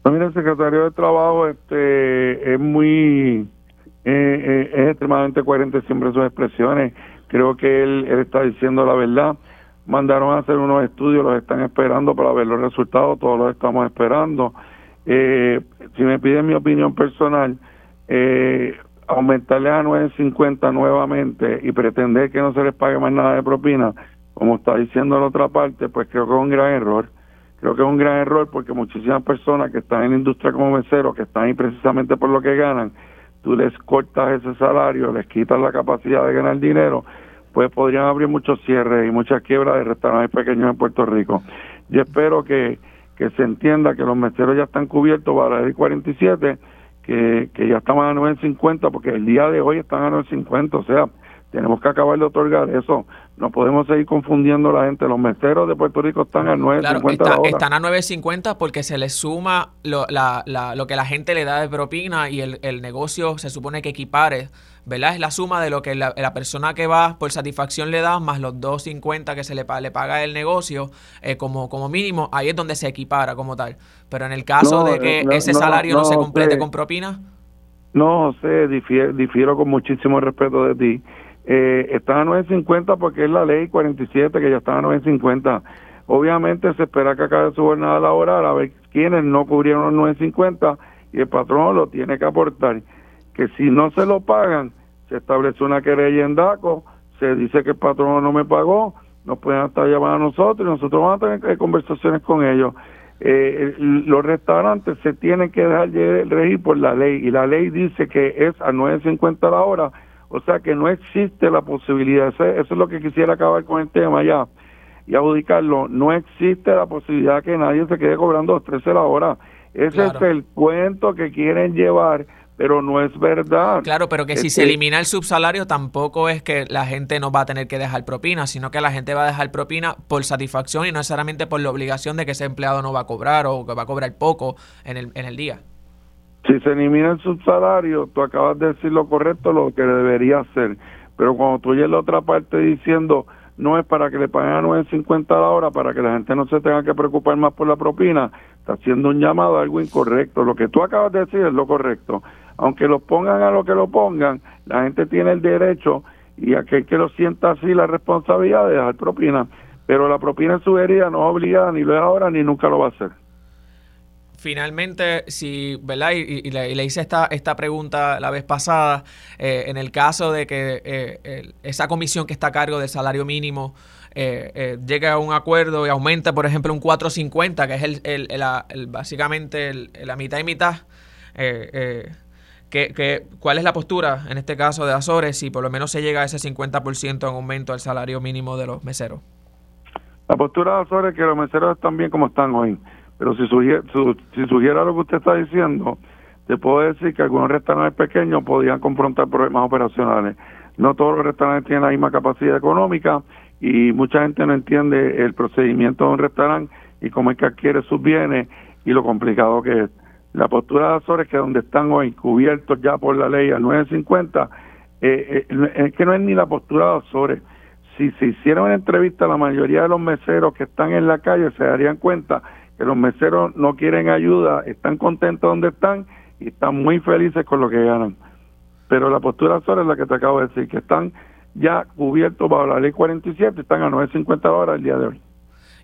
mira, el secretario del Trabajo este, es muy... Eh, es extremadamente coherente siempre sus expresiones creo que él, está diciendo la verdad. Mandaron a hacer unos estudios, los están esperando para ver los resultados, todos los estamos esperando. Eh, si me piden mi opinión personal, eh, aumentarle a 9.50 nuevamente y pretender que no se les pague más nada de propina, como está diciendo la otra parte, pues creo que es un gran error. Creo que es un gran error porque muchísimas personas que están en la industria como meseros, que están ahí precisamente por lo que ganan, tú les cortas ese salario, les quitas la capacidad de ganar dinero, pues podrían abrir muchos cierres y muchas quiebras de restaurantes pequeños en Puerto Rico. Yo espero que, que se entienda que los meseros ya están cubiertos para el 47, que, que ya estamos a 9.50, porque el día de hoy están a 9.50, o sea, tenemos que acabar de otorgar eso. No podemos seguir confundiendo a la gente. Los meseros de Puerto Rico están a 9.50 claro, Están a 9.50 porque se les suma lo, la, la, lo que la gente le da de propina y el, el, negocio se supone que equipare. ¿Verdad? Es la suma de lo que la, persona que va por satisfacción le da más los 2.50 que se le, le paga el negocio eh, como, como mínimo. Ahí es donde se equipara como tal. Pero en el caso de que eh, ese salario no, se complete con propina. No, José, difiero, difiero con muchísimo respeto de ti eh, están a 9.50 porque es la ley 47 que ya están a 9.50. Obviamente se espera que acabe su jornada laboral a ver quiénes no cubrieron los 9.50 y el patrón lo tiene que aportar. Que si no se lo pagan, se establece una querella en DACO, se dice que el patrón no me pagó, nos pueden estar llamando a nosotros y nosotros vamos a tener conversaciones con ellos. Eh, los restaurantes se tienen que dejar regir por la ley y la ley dice que es a 9.50 la hora o sea que no existe la posibilidad, eso, es lo que quisiera acabar con el tema ya y adjudicarlo, no existe la posibilidad que nadie se quede cobrando 13 la hora. Ese es el cuento que quieren llevar, pero no es verdad. Claro, pero que si se elimina el subsalario tampoco es que la gente no va a tener que dejar propina, sino que la gente va a dejar propina por satisfacción y no necesariamente por la obligación de que ese empleado no va a cobrar o que va a cobrar poco en el, en el día. Si se elimina el subsalario, tú acabas de decir lo correcto, lo que debería hacer. Pero cuando tú oyes la otra parte diciendo no es para que le paguen a 9.50 a la hora, para que la gente no se tenga que preocupar más por la propina, está haciendo un llamado a algo incorrecto. Lo que tú acabas de decir es lo correcto. Aunque lo pongan a lo que lo pongan, la gente tiene el derecho y aquel que lo sienta así la responsabilidad de dejar propina. Pero la propina en su herida no es obligada ni lo es ahora ni nunca lo va a hacer finalmente, si, ¿verdad? Y, le, hice esta, esta pregunta la vez pasada, eh, en el caso de que eh, esa comisión que está a cargo del salario mínimo eh, llegue a un acuerdo y aumente, por ejemplo, un 4.50, que es el, el, básicamente la mitad y mitad, que, ¿cuál es la postura en este caso de Azores si por lo menos se llega a ese 50% en aumento al salario mínimo de los meseros? La postura de Azores es que los meseros están bien como están hoy. Pero si sugiere, si sugiera lo que usted está diciendo, te puedo decir que algunos restaurantes pequeños podrían confrontar problemas operacionales. No todos los restaurantes tienen la misma capacidad económica y mucha gente no entiende el procedimiento de un restaurante y cómo es que adquiere sus bienes y lo complicado que es. La postura de Azores, que donde están hoy cubiertos ya por la ley al 950, eh, eh, es que no es ni la postura de Azores. Si se hiciera una entrevista la mayoría de los meseros que están en la calle, se darían cuenta que los meseros no quieren ayuda, están contentos donde están y están muy felices con lo que ganan. Pero la postura sola es la que te acabo de decir, que están ya cubiertos bajo la ley 47, están a 9.50 horas el día de hoy.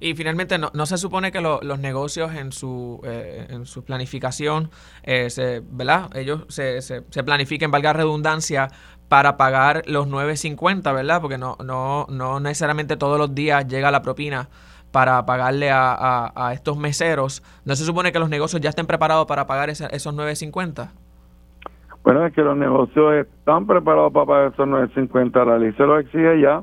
Y finalmente, no, no se supone que los negocios en su, eh, en su planificación, eh, se, ¿verdad? Ellos se, se, se, planifiquen, valga redundancia, para pagar los 9.50, ¿verdad? Porque no, no, no necesariamente todos los días llega la propina para pagarle a, estos meseros, ¿no se supone que los negocios ya estén preparados para pagar esos 9.50? Bueno, es que los negocios están preparados para pagar esos 9.50. La ley se lo exige ya.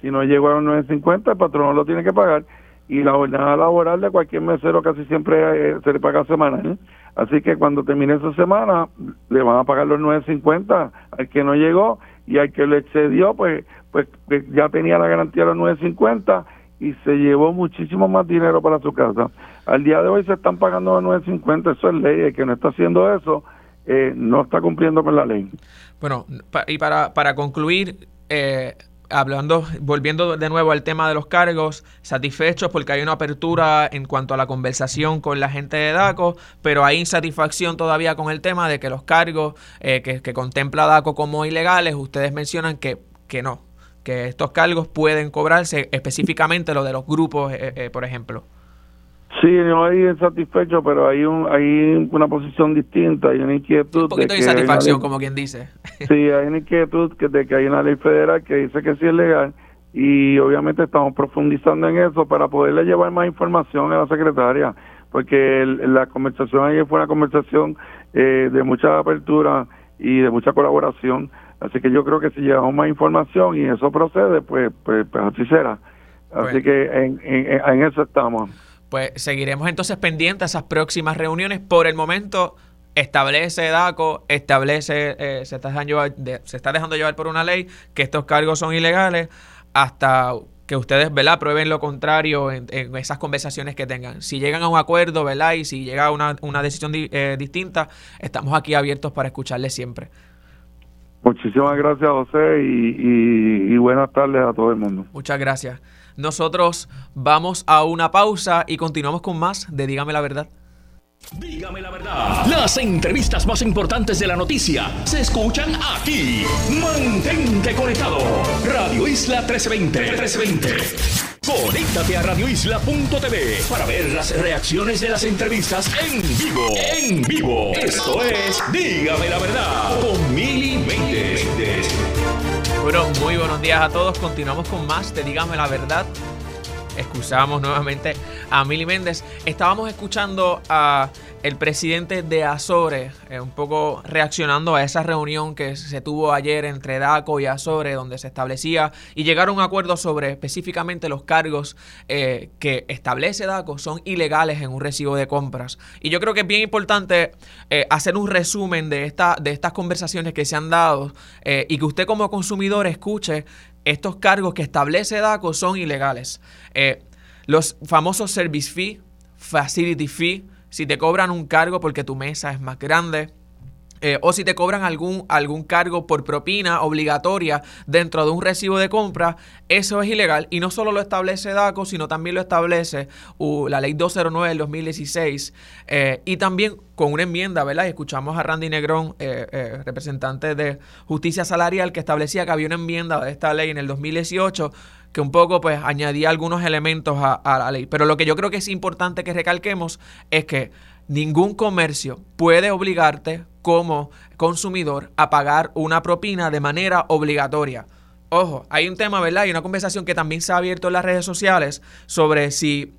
Si no llegó a los 9.50, el patrón lo tiene que pagar. Y la jornada laboral de cualquier mesero casi siempre eh, se le paga semanal. Así que cuando termine esa semana, le van a pagar los 9.50 al que no llegó y al que le excedió, pues, pues, pues ya tenía la garantía de los 9.50 y se llevó muchísimo más dinero para su casa. Al día de hoy se están pagando los 9.50, eso es ley. El que no está haciendo eso eh, no está cumpliendo con la ley. Bueno, y para, para concluir, eh, hablando, volviendo de nuevo al tema de los cargos, satisfechos porque hay una apertura en cuanto a la conversación con la gente de DACO, pero hay insatisfacción todavía con el tema de que los cargos eh, que, contempla DACO como ilegales, ustedes mencionan que, que no, que estos cargos pueden cobrarse específicamente lo de los grupos, por ejemplo. Sí, no hay insatisfecho, pero hay un hay una posición distinta, hay una inquietud. Un poquito de, insatisfacción, como quien dice. Sí, hay una inquietud que, de que hay una ley federal que dice que sí es legal y obviamente estamos profundizando en eso para poderle llevar más información a la secretaria, porque la conversación ayer fue una conversación eh, de mucha apertura y de mucha colaboración, así que yo creo que si llevamos más información y eso procede, pues, pues, pues así será. Así que en, en, en eso estamos pues seguiremos entonces pendientes a esas próximas reuniones. Por el momento, establece DACO, establece, eh, se, está dejando llevar, se está dejando llevar por una ley que estos cargos son ilegales hasta que ustedes, ¿verdad?, prueben lo contrario en, esas conversaciones que tengan. Si llegan a un acuerdo, ¿verdad?, y si llega a una, una decisión eh, distinta, estamos aquí abiertos para escucharles siempre. Muchísimas gracias, José, y buenas tardes a todo el mundo. Muchas gracias. Nosotros vamos a una pausa y continuamos con más de Dígame la verdad. Dígame la verdad. Las entrevistas más importantes de la noticia se escuchan aquí. Mantente conectado. Radio Isla 1320. 1320. Conéctate a radioisla.tv para ver las reacciones de las entrevistas en vivo. En vivo. Esto es Dígame la verdad con Mili bueno, muy buenos días a todos. Continuamos con más de Dígame la Verdad. Excusamos nuevamente a Mili Méndez. Estábamos escuchando a el presidente de Azores, eh, un poco reaccionando a esa reunión que se tuvo ayer entre DACO y Azores, donde se establecía y llegaron a un acuerdo sobre específicamente los cargos eh, que establece DACO son ilegales en un recibo de compras. Y yo creo que es bien importante eh, hacer un resumen de, esta, de estas conversaciones que se han dado y que usted como consumidor escuche estos cargos que establece DACO son ilegales. los famosos service fee, facility fee, si te cobran un cargo porque tu mesa es más grande. Eh, o si te cobran algún, algún cargo por propina obligatoria dentro de un recibo de compra, eso es ilegal. Y no solo lo establece DACO, sino también lo establece la ley 209 del 2016. Eh, y también con una enmienda, ¿verdad? Y escuchamos a Randy Negrón, eh, representante de Justicia Salarial, que establecía que había una enmienda de esta ley en el 2018 que un poco pues añadía algunos elementos a, la ley. Pero lo que yo creo que es importante que recalquemos es que ningún comercio puede obligarte como consumidor a pagar una propina de manera obligatoria. Ojo, hay un tema, ¿verdad? Y una conversación que también se ha abierto en las redes sociales sobre si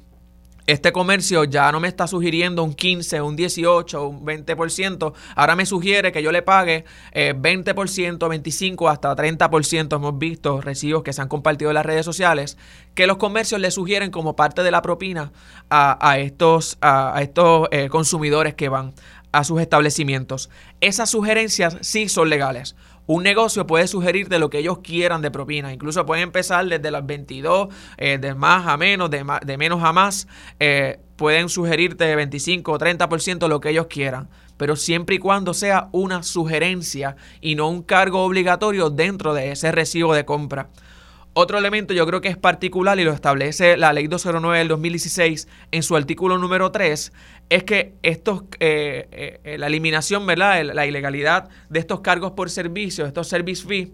este comercio ya no me está sugiriendo un 15, un 18, un 20%. Ahora me sugiere que yo le pague 20%, eh, 25, hasta 30%. Hemos visto recibos que se han compartido en las redes sociales que los comercios le sugieren como parte de la propina a, estos, a, estos eh, consumidores que van a sus establecimientos. Esas sugerencias sí son legales. Un negocio puede sugerirte lo que ellos quieran de propina. Incluso pueden empezar desde las 22, eh, de más a menos, de, de menos a más. Eh, pueden sugerirte 25 o 30% lo que ellos quieran. Pero siempre y cuando sea una sugerencia y no un cargo obligatorio dentro de ese recibo de compra. Otro elemento yo creo que es particular y lo establece la ley 209 del 2016 en su artículo número 3, es que estos, eh, eh, eh, la eliminación, ¿verdad? La ilegalidad de estos cargos por servicio, estos service fees,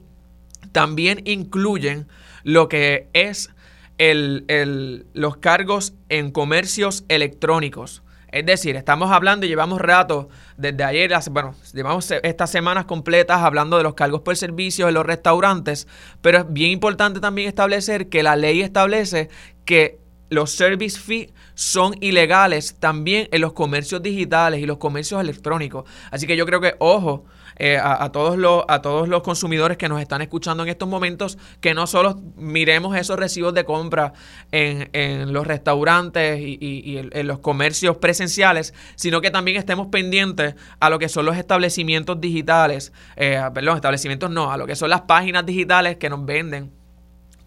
también incluyen lo que es el, los cargos en comercios electrónicos. Es decir, estamos hablando y llevamos rato desde ayer, bueno, llevamos estas semanas completas hablando de los cargos por servicios en los restaurantes, pero es bien importante también establecer que la ley establece que los service fees son ilegales también en los comercios digitales y los comercios electrónicos. Así que yo creo que, ojo, eh, a, todos los, a todos los consumidores que nos están escuchando en estos momentos, que no solo miremos esos recibos de compra en, en los restaurantes y, en, los comercios presenciales, sino que también estemos pendientes a lo que son los establecimientos digitales, eh, perdón, establecimientos no, a lo que son las páginas digitales que nos venden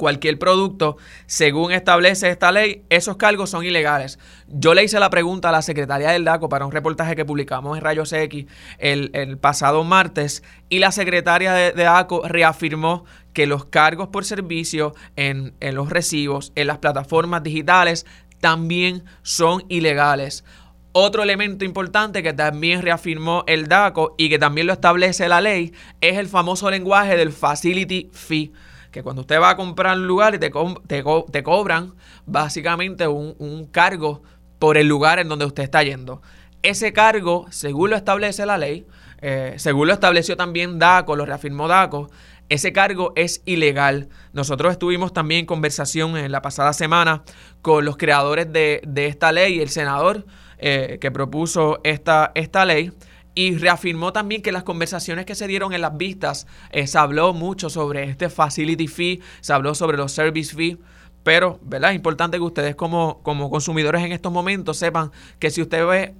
cualquier producto, según establece esta ley, esos cargos son ilegales. Yo le hice la pregunta a la secretaria del DACO para un reportaje que publicamos en Rayos X el, pasado martes y la secretaria de, DACO reafirmó que los cargos por servicio en, en los recibos, en las plataformas digitales, también son ilegales. Otro elemento importante que también reafirmó el DACO y que también lo establece la ley es el famoso lenguaje del facility fee que cuando usted va a comprar un lugar y te, te, cobran básicamente un, cargo por el lugar en donde usted está yendo. Ese cargo, según lo establece la ley, eh, según lo estableció también DACO, lo reafirmó DACO, ese cargo es ilegal. Nosotros estuvimos también en conversación en la pasada semana con los creadores de, esta ley, el senador eh, que propuso esta, esta ley. Y reafirmó también que las conversaciones que se dieron en las vistas, eh, se habló mucho sobre este facility fee, se habló sobre los service fee, pero, ¿verdad? Es importante que ustedes como, como consumidores en estos momentos sepan que si usted ve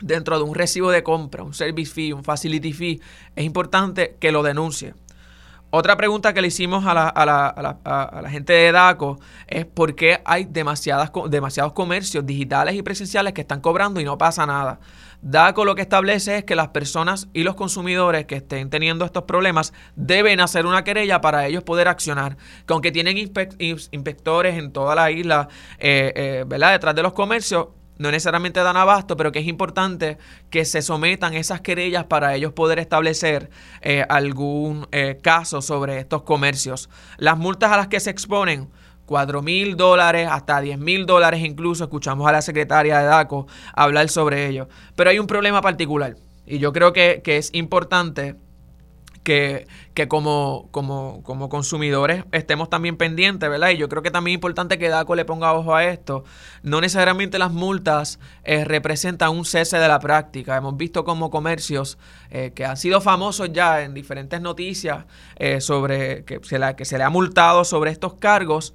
dentro de un recibo de compra, un service fee, un facility fee, es importante que lo denuncie. Otra pregunta que le hicimos a la, a la, a la, gente de DACO es por qué hay demasiadas, demasiados comercios digitales y presenciales que están cobrando y no pasa nada. DACO lo que establece es que las personas y los consumidores que estén teniendo estos problemas deben hacer una querella para ellos poder accionar. Que aunque tienen inspectores en toda la isla, eh, eh, ¿verdad? Detrás de los comercios, no necesariamente dan abasto, pero que es importante que se sometan esas querellas para ellos poder establecer eh, algún eh, caso sobre estos comercios. Las multas a las que se exponen, 4 mil dólares hasta 10 mil dólares incluso, escuchamos a la secretaria de DACO hablar sobre ello. Pero hay un problema particular y yo creo que, que es importante que, que como, como, como, consumidores estemos también pendientes, ¿verdad? Y yo creo que también es importante que DACO le ponga ojo a esto. No necesariamente las multas eh, representan un cese de la práctica. Hemos visto como comercios eh, que han sido famosos ya en diferentes noticias eh, sobre que se, la, que se le ha multado sobre estos cargos.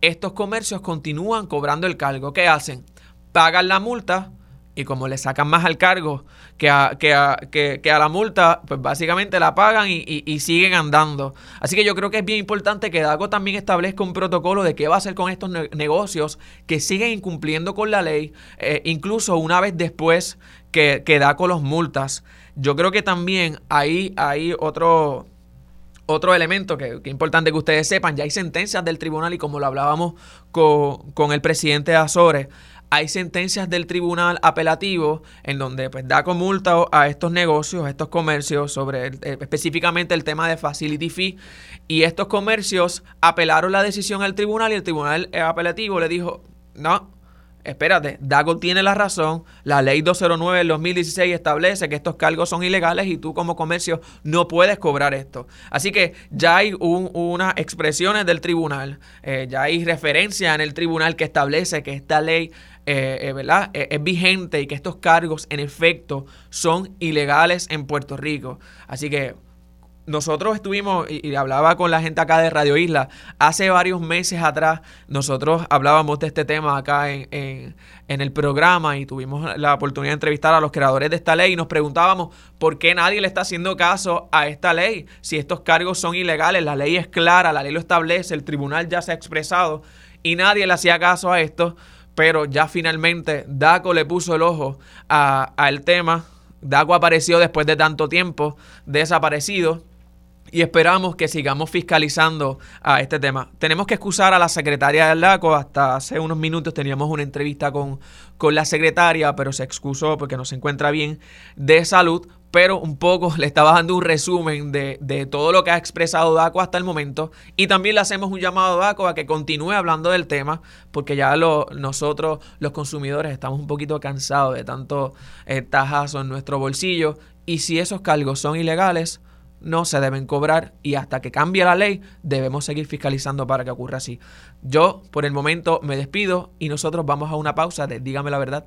Estos comercios continúan cobrando el cargo. ¿Qué hacen? Pagan la multa y como le sacan más al cargo que a, que a, que, a la multa, pues básicamente la pagan y, siguen andando. Así que yo creo que es bien importante que DACO también establezca un protocolo de qué va a hacer con estos negocios que siguen incumpliendo con la ley, eh, incluso una vez después que, que DACO los multas. Yo creo que también ahí hay otro, otro elemento que, es importante que ustedes sepan, ya hay sentencias del tribunal y como lo hablábamos con, con el presidente Azores, hay sentencias del tribunal apelativo en donde pues da multa a estos negocios, a estos comercios sobre eh, específicamente el tema de facility fee y estos comercios apelaron la decisión al tribunal y el tribunal apelativo le dijo, "No, espérate, Dago tiene la razón, la ley 209 del 2016 establece que estos cargos son ilegales y tú como comercio no puedes cobrar esto. Así que ya hay unas expresiones del tribunal, eh, ya hay referencia en el tribunal que establece que esta ley eh, eh, ¿verdad? Eh, es vigente y que estos cargos en efecto son ilegales en Puerto Rico. Así que nosotros estuvimos, y, hablaba con la gente acá de Radio Isla, hace varios meses atrás nosotros hablábamos de este tema acá en, en, el programa y tuvimos la oportunidad de entrevistar a los creadores de esta ley y nos preguntábamos por qué nadie le está haciendo caso a esta ley, si estos cargos son ilegales, la ley es clara, la ley lo establece, el tribunal ya se ha expresado y nadie le hacía caso a esto pero ya finalmente Daco le puso el ojo al tema. Daco apareció después de tanto tiempo desaparecido y esperamos que sigamos fiscalizando a este tema. Tenemos que excusar a la secretaria del DACO. Hasta hace unos minutos teníamos una entrevista con, con la secretaria, pero se excusó porque no se encuentra bien de salud pero un poco le estaba dando un resumen de, todo lo que ha expresado Daco hasta el momento. Y también le hacemos un llamado a Daco a que continúe hablando del tema, porque ya lo, nosotros, los consumidores, estamos un poquito cansados de tanto eh, tajazo en nuestro bolsillo. Y si esos cargos son ilegales, no se deben cobrar y hasta que cambie la ley debemos seguir fiscalizando para que ocurra así. Yo por el momento me despido y nosotros vamos a una pausa de Dígame la verdad.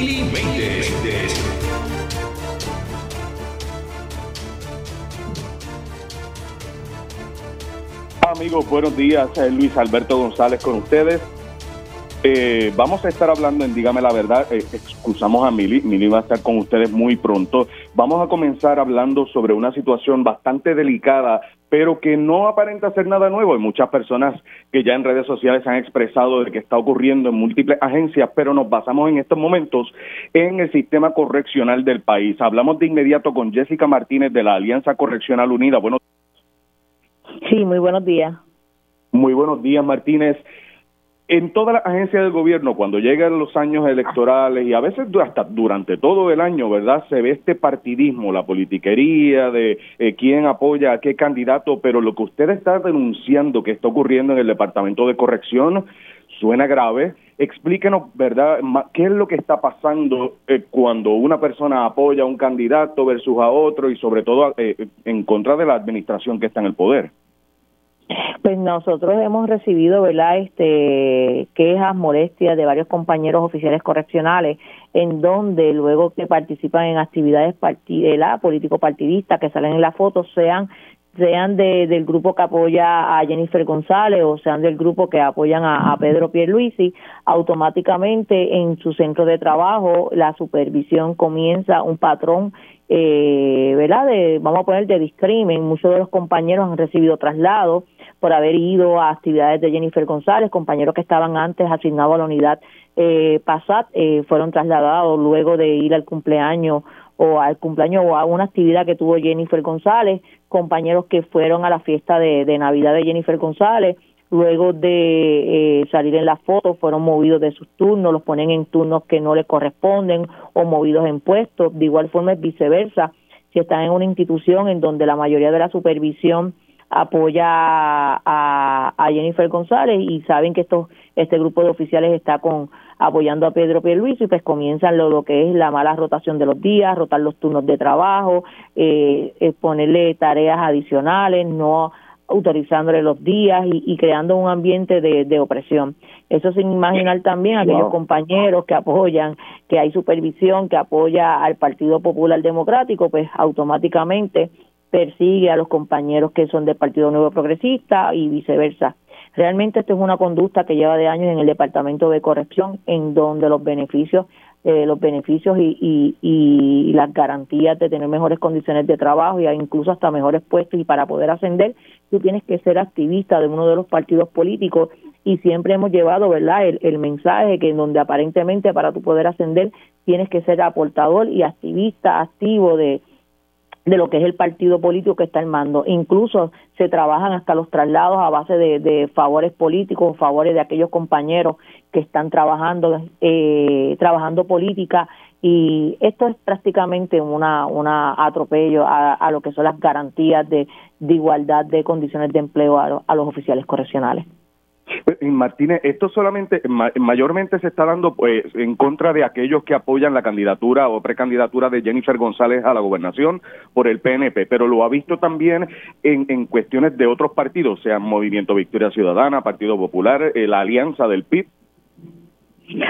Amigos, buenos días. Luis Alberto González con ustedes. Eh, vamos a estar hablando en Dígame la Verdad, eh, excusamos a Mili, Mili va a estar con ustedes muy pronto. Vamos a comenzar hablando sobre una situación bastante delicada, pero que no aparenta ser nada nuevo. Hay muchas personas que ya en redes sociales han expresado de que está ocurriendo en múltiples agencias, pero nos basamos en estos momentos en el sistema correccional del país. Hablamos de inmediato con Jessica Martínez de la Alianza Correccional Unida. Bueno, sí, muy buenos días. Muy buenos días, Martínez en todas las agencias del gobierno, cuando llegan los años electorales y a veces hasta durante todo el año, ¿verdad? Se ve este partidismo, la politiquería de eh, quién apoya a qué candidato, pero lo que usted está denunciando que está ocurriendo en el Departamento de Corrección suena grave. Explíquenos, ¿verdad? ¿Qué es lo que está pasando eh, cuando una persona apoya a un candidato versus a otro y sobre todo eh, en contra de la administración que está en el poder? Pues nosotros hemos recibido, ¿verdad? Este quejas, molestias de varios compañeros oficiales correccionales en donde luego que participan en actividades político partidistas que salen en la foto sean sean de, del grupo que apoya a Jennifer González o sean del grupo que apoyan a, a Pedro Pierluisi, automáticamente en su centro de trabajo la supervisión comienza un patrón eh, ¿verdad? De, vamos a poner de discrimen. Muchos de los compañeros han recibido traslados por haber ido a actividades de Jennifer González, compañeros que estaban antes asignados a la unidad eh, PASAT, eh, fueron trasladados luego de ir al cumpleaños o al cumpleaños o a una actividad que tuvo Jennifer González, compañeros que fueron a la fiesta de, de Navidad de Jennifer González, luego de eh, salir en la foto fueron movidos de sus turnos, los ponen en turnos que no les corresponden o movidos en puestos. De igual forma es viceversa. Si están en una institución en donde la mayoría de la supervisión apoya a, a Jennifer González y saben que estos este grupo de oficiales está con apoyando a Pedro Pierluisi, pues comienzan lo, lo que es la mala rotación de los días, rotar los turnos de trabajo, eh, eh ponerle tareas adicionales, no autorizándole los días y, creando un ambiente de, opresión. Eso sin imaginar también a aquellos compañeros que apoyan, que hay supervisión, que apoya al Partido Popular Democrático, pues automáticamente persigue a los compañeros que son del Partido Nuevo Progresista y viceversa. Realmente esto es una conducta que lleva de años en el Departamento de Corrección, en donde los beneficios eh, los beneficios y, y, las garantías de tener mejores condiciones de trabajo y incluso hasta mejores puestos y para poder ascender tú tienes que ser activista de uno de los partidos políticos y siempre hemos llevado verdad el, el mensaje que en donde aparentemente para tú poder ascender tienes que ser aportador y activista activo de de lo que es el partido político que está al mando. Incluso se trabajan hasta los traslados a base de, favores políticos, favores de aquellos compañeros que están trabajando, eh, trabajando política y esto es prácticamente una, una atropello a, lo que son las garantías de, igualdad de condiciones de empleo a los oficiales correccionales. Eh, Martínez, esto solamente, mayormente se está dando pues, en contra de aquellos que apoyan la candidatura o precandidatura de Jennifer González a la gobernación por el PNP, pero lo ha visto también en, en cuestiones de otros partidos, sea Movimiento Victoria Ciudadana, Partido Popular, eh, la alianza del PIB,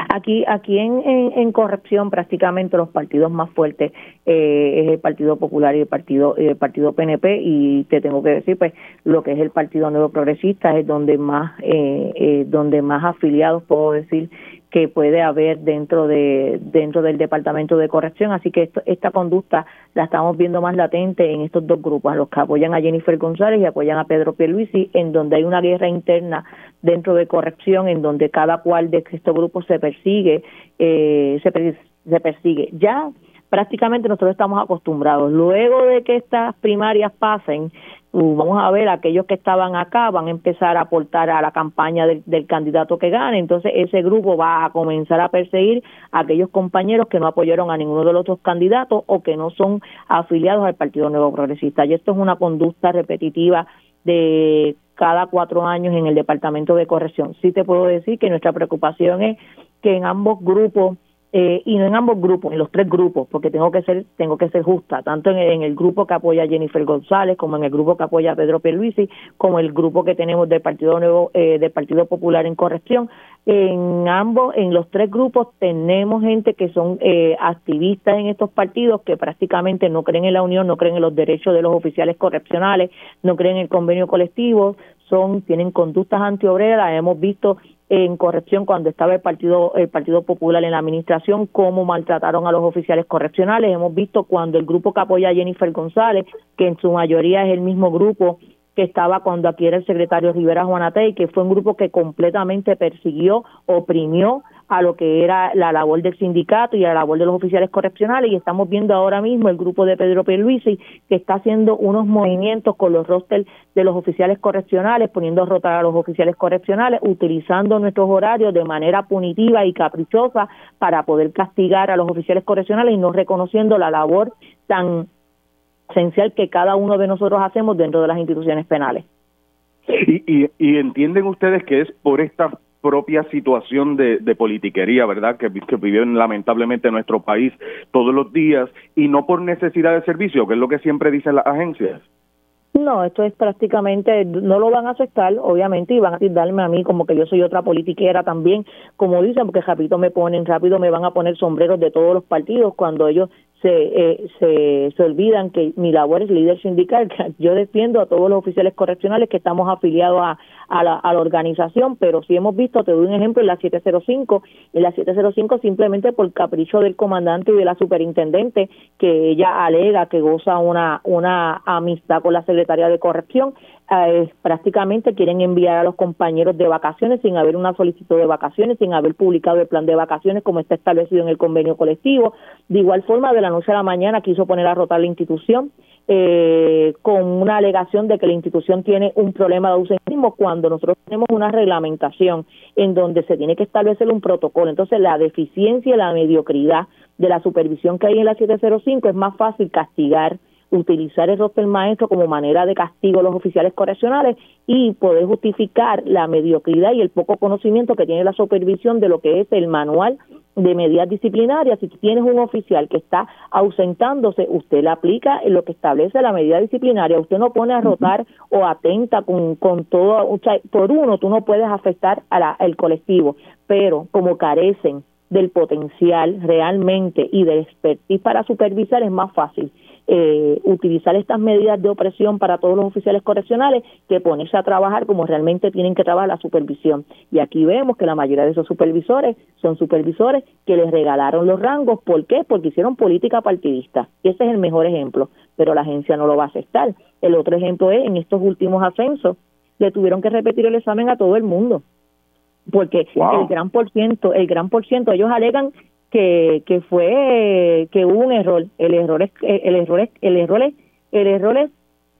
Aquí, aquí en, en, corrección prácticamente los partidos más fuertes eh, es el Partido Popular y el Partido el Partido PNP y te tengo que decir pues lo que es el Partido Nuevo Progresista es donde más eh, eh, donde más afiliados puedo decir que puede haber dentro de dentro del departamento de corrección. Así que esta conducta la estamos viendo más latente en estos dos grupos los que apoyan a Jennifer González y apoyan a Pedro Pierluisi en donde hay una guerra interna dentro de corrección en donde cada cual de estos grupos se persigue eh, se, se persigue. Ya prácticamente nosotros estamos acostumbrados. Luego de que estas primarias pasen vamos a ver, aquellos que estaban acá van a empezar a aportar a la campaña del, candidato que gane, entonces ese grupo va a comenzar a perseguir a aquellos compañeros que no apoyaron a ninguno de los otros candidatos o que no son afiliados al Partido Nuevo Progresista. Y esto es una conducta repetitiva de cada cuatro años en el Departamento de Corrección. Sí te puedo decir que nuestra preocupación es que en ambos grupos eh, y no en ambos grupos, en los tres grupos, porque tengo que ser tengo que ser justa, tanto en el, grupo que apoya a Jennifer González, como en el grupo que apoya a Pedro Pierluisi, como el grupo que tenemos del Partido Nuevo, eh, del Partido Popular en corrección. En ambos, en los tres grupos tenemos gente que son eh, activistas en estos partidos que prácticamente no creen en la unión, no creen en los derechos de los oficiales correccionales, no creen en el convenio colectivo, son tienen conductas antiobreras, hemos visto en corrección cuando estaba el Partido el Partido Popular en la administración cómo maltrataron a los oficiales correccionales. Hemos visto cuando el grupo que apoya a Jennifer González, que en su mayoría es el mismo grupo que estaba cuando aquí era el secretario Rivera Juanatey, que fue un grupo que completamente persiguió, oprimió a lo que era la labor del sindicato y a la labor de los oficiales correccionales y estamos viendo ahora mismo el grupo de Pedro Pierluisi que está haciendo unos movimientos con los rosters de los oficiales correccionales, poniendo a rotar a los oficiales correccionales, utilizando nuestros horarios de manera punitiva y caprichosa para poder castigar a los oficiales correccionales y no reconociendo la labor tan esencial que cada uno de nosotros hacemos dentro de las instituciones penales. Y, y, entienden ustedes que es por esta propia situación de, de politiquería, ¿verdad? Que, que viven lamentablemente en nuestro país todos los días y no por necesidad de servicio, que es lo que siempre dicen las agencias. No, esto es prácticamente, no lo van a aceptar, obviamente, y van a darme a mí como que yo soy otra politiquera también, como dicen, porque rápido me ponen, rápido me van a poner sombreros de todos los partidos cuando ellos se, eh, se, se olvidan que mi labor es líder sindical, yo defiendo a todos los oficiales correccionales que estamos afiliados a, a, la, a la organización, pero si hemos visto, te doy un ejemplo, en la 705, en la 705 simplemente por capricho del comandante y de la superintendente, que ella alega que goza una, una amistad con la secretaria de corrección, eh, prácticamente quieren enviar a los compañeros de vacaciones sin haber una solicitud de vacaciones, sin haber publicado el plan de vacaciones como está establecido en el convenio colectivo. De igual forma, de la noche a la mañana quiso poner a rotar la institución eh, con una alegación de que la institución tiene un problema de ausentismo cuando nosotros tenemos una reglamentación en donde se tiene que establecer un protocolo. Entonces, la deficiencia y la mediocridad de la supervisión que hay en la 705 es más fácil castigar utilizar el roster maestro como manera de castigo a los oficiales correccionales y poder justificar la mediocridad y el poco conocimiento que tiene la supervisión de lo que es el manual de medidas disciplinarias. Si tienes un oficial que está ausentándose, usted le aplica lo que establece la medida disciplinaria. Usted no pone a rotar o atenta con, con todo. por uno, tú no puedes afectar al colectivo, pero como carecen del potencial realmente y del expertise para supervisar, es más fácil eh, utilizar estas medidas de opresión para todos los oficiales correccionales que ponerse a trabajar como realmente tienen que trabajar la supervisión. Y aquí vemos que la mayoría de esos supervisores son supervisores que les regalaron los rangos. ¿Por qué? Porque hicieron política partidista. Ese es el mejor ejemplo, pero la agencia no lo va a aceptar. El otro ejemplo es en estos últimos ascensos le tuvieron que repetir el examen a todo el mundo porque el gran por ciento, el gran por ciento, ellos alegan que, que fue que hubo un error. El error es el error es el error es el error es,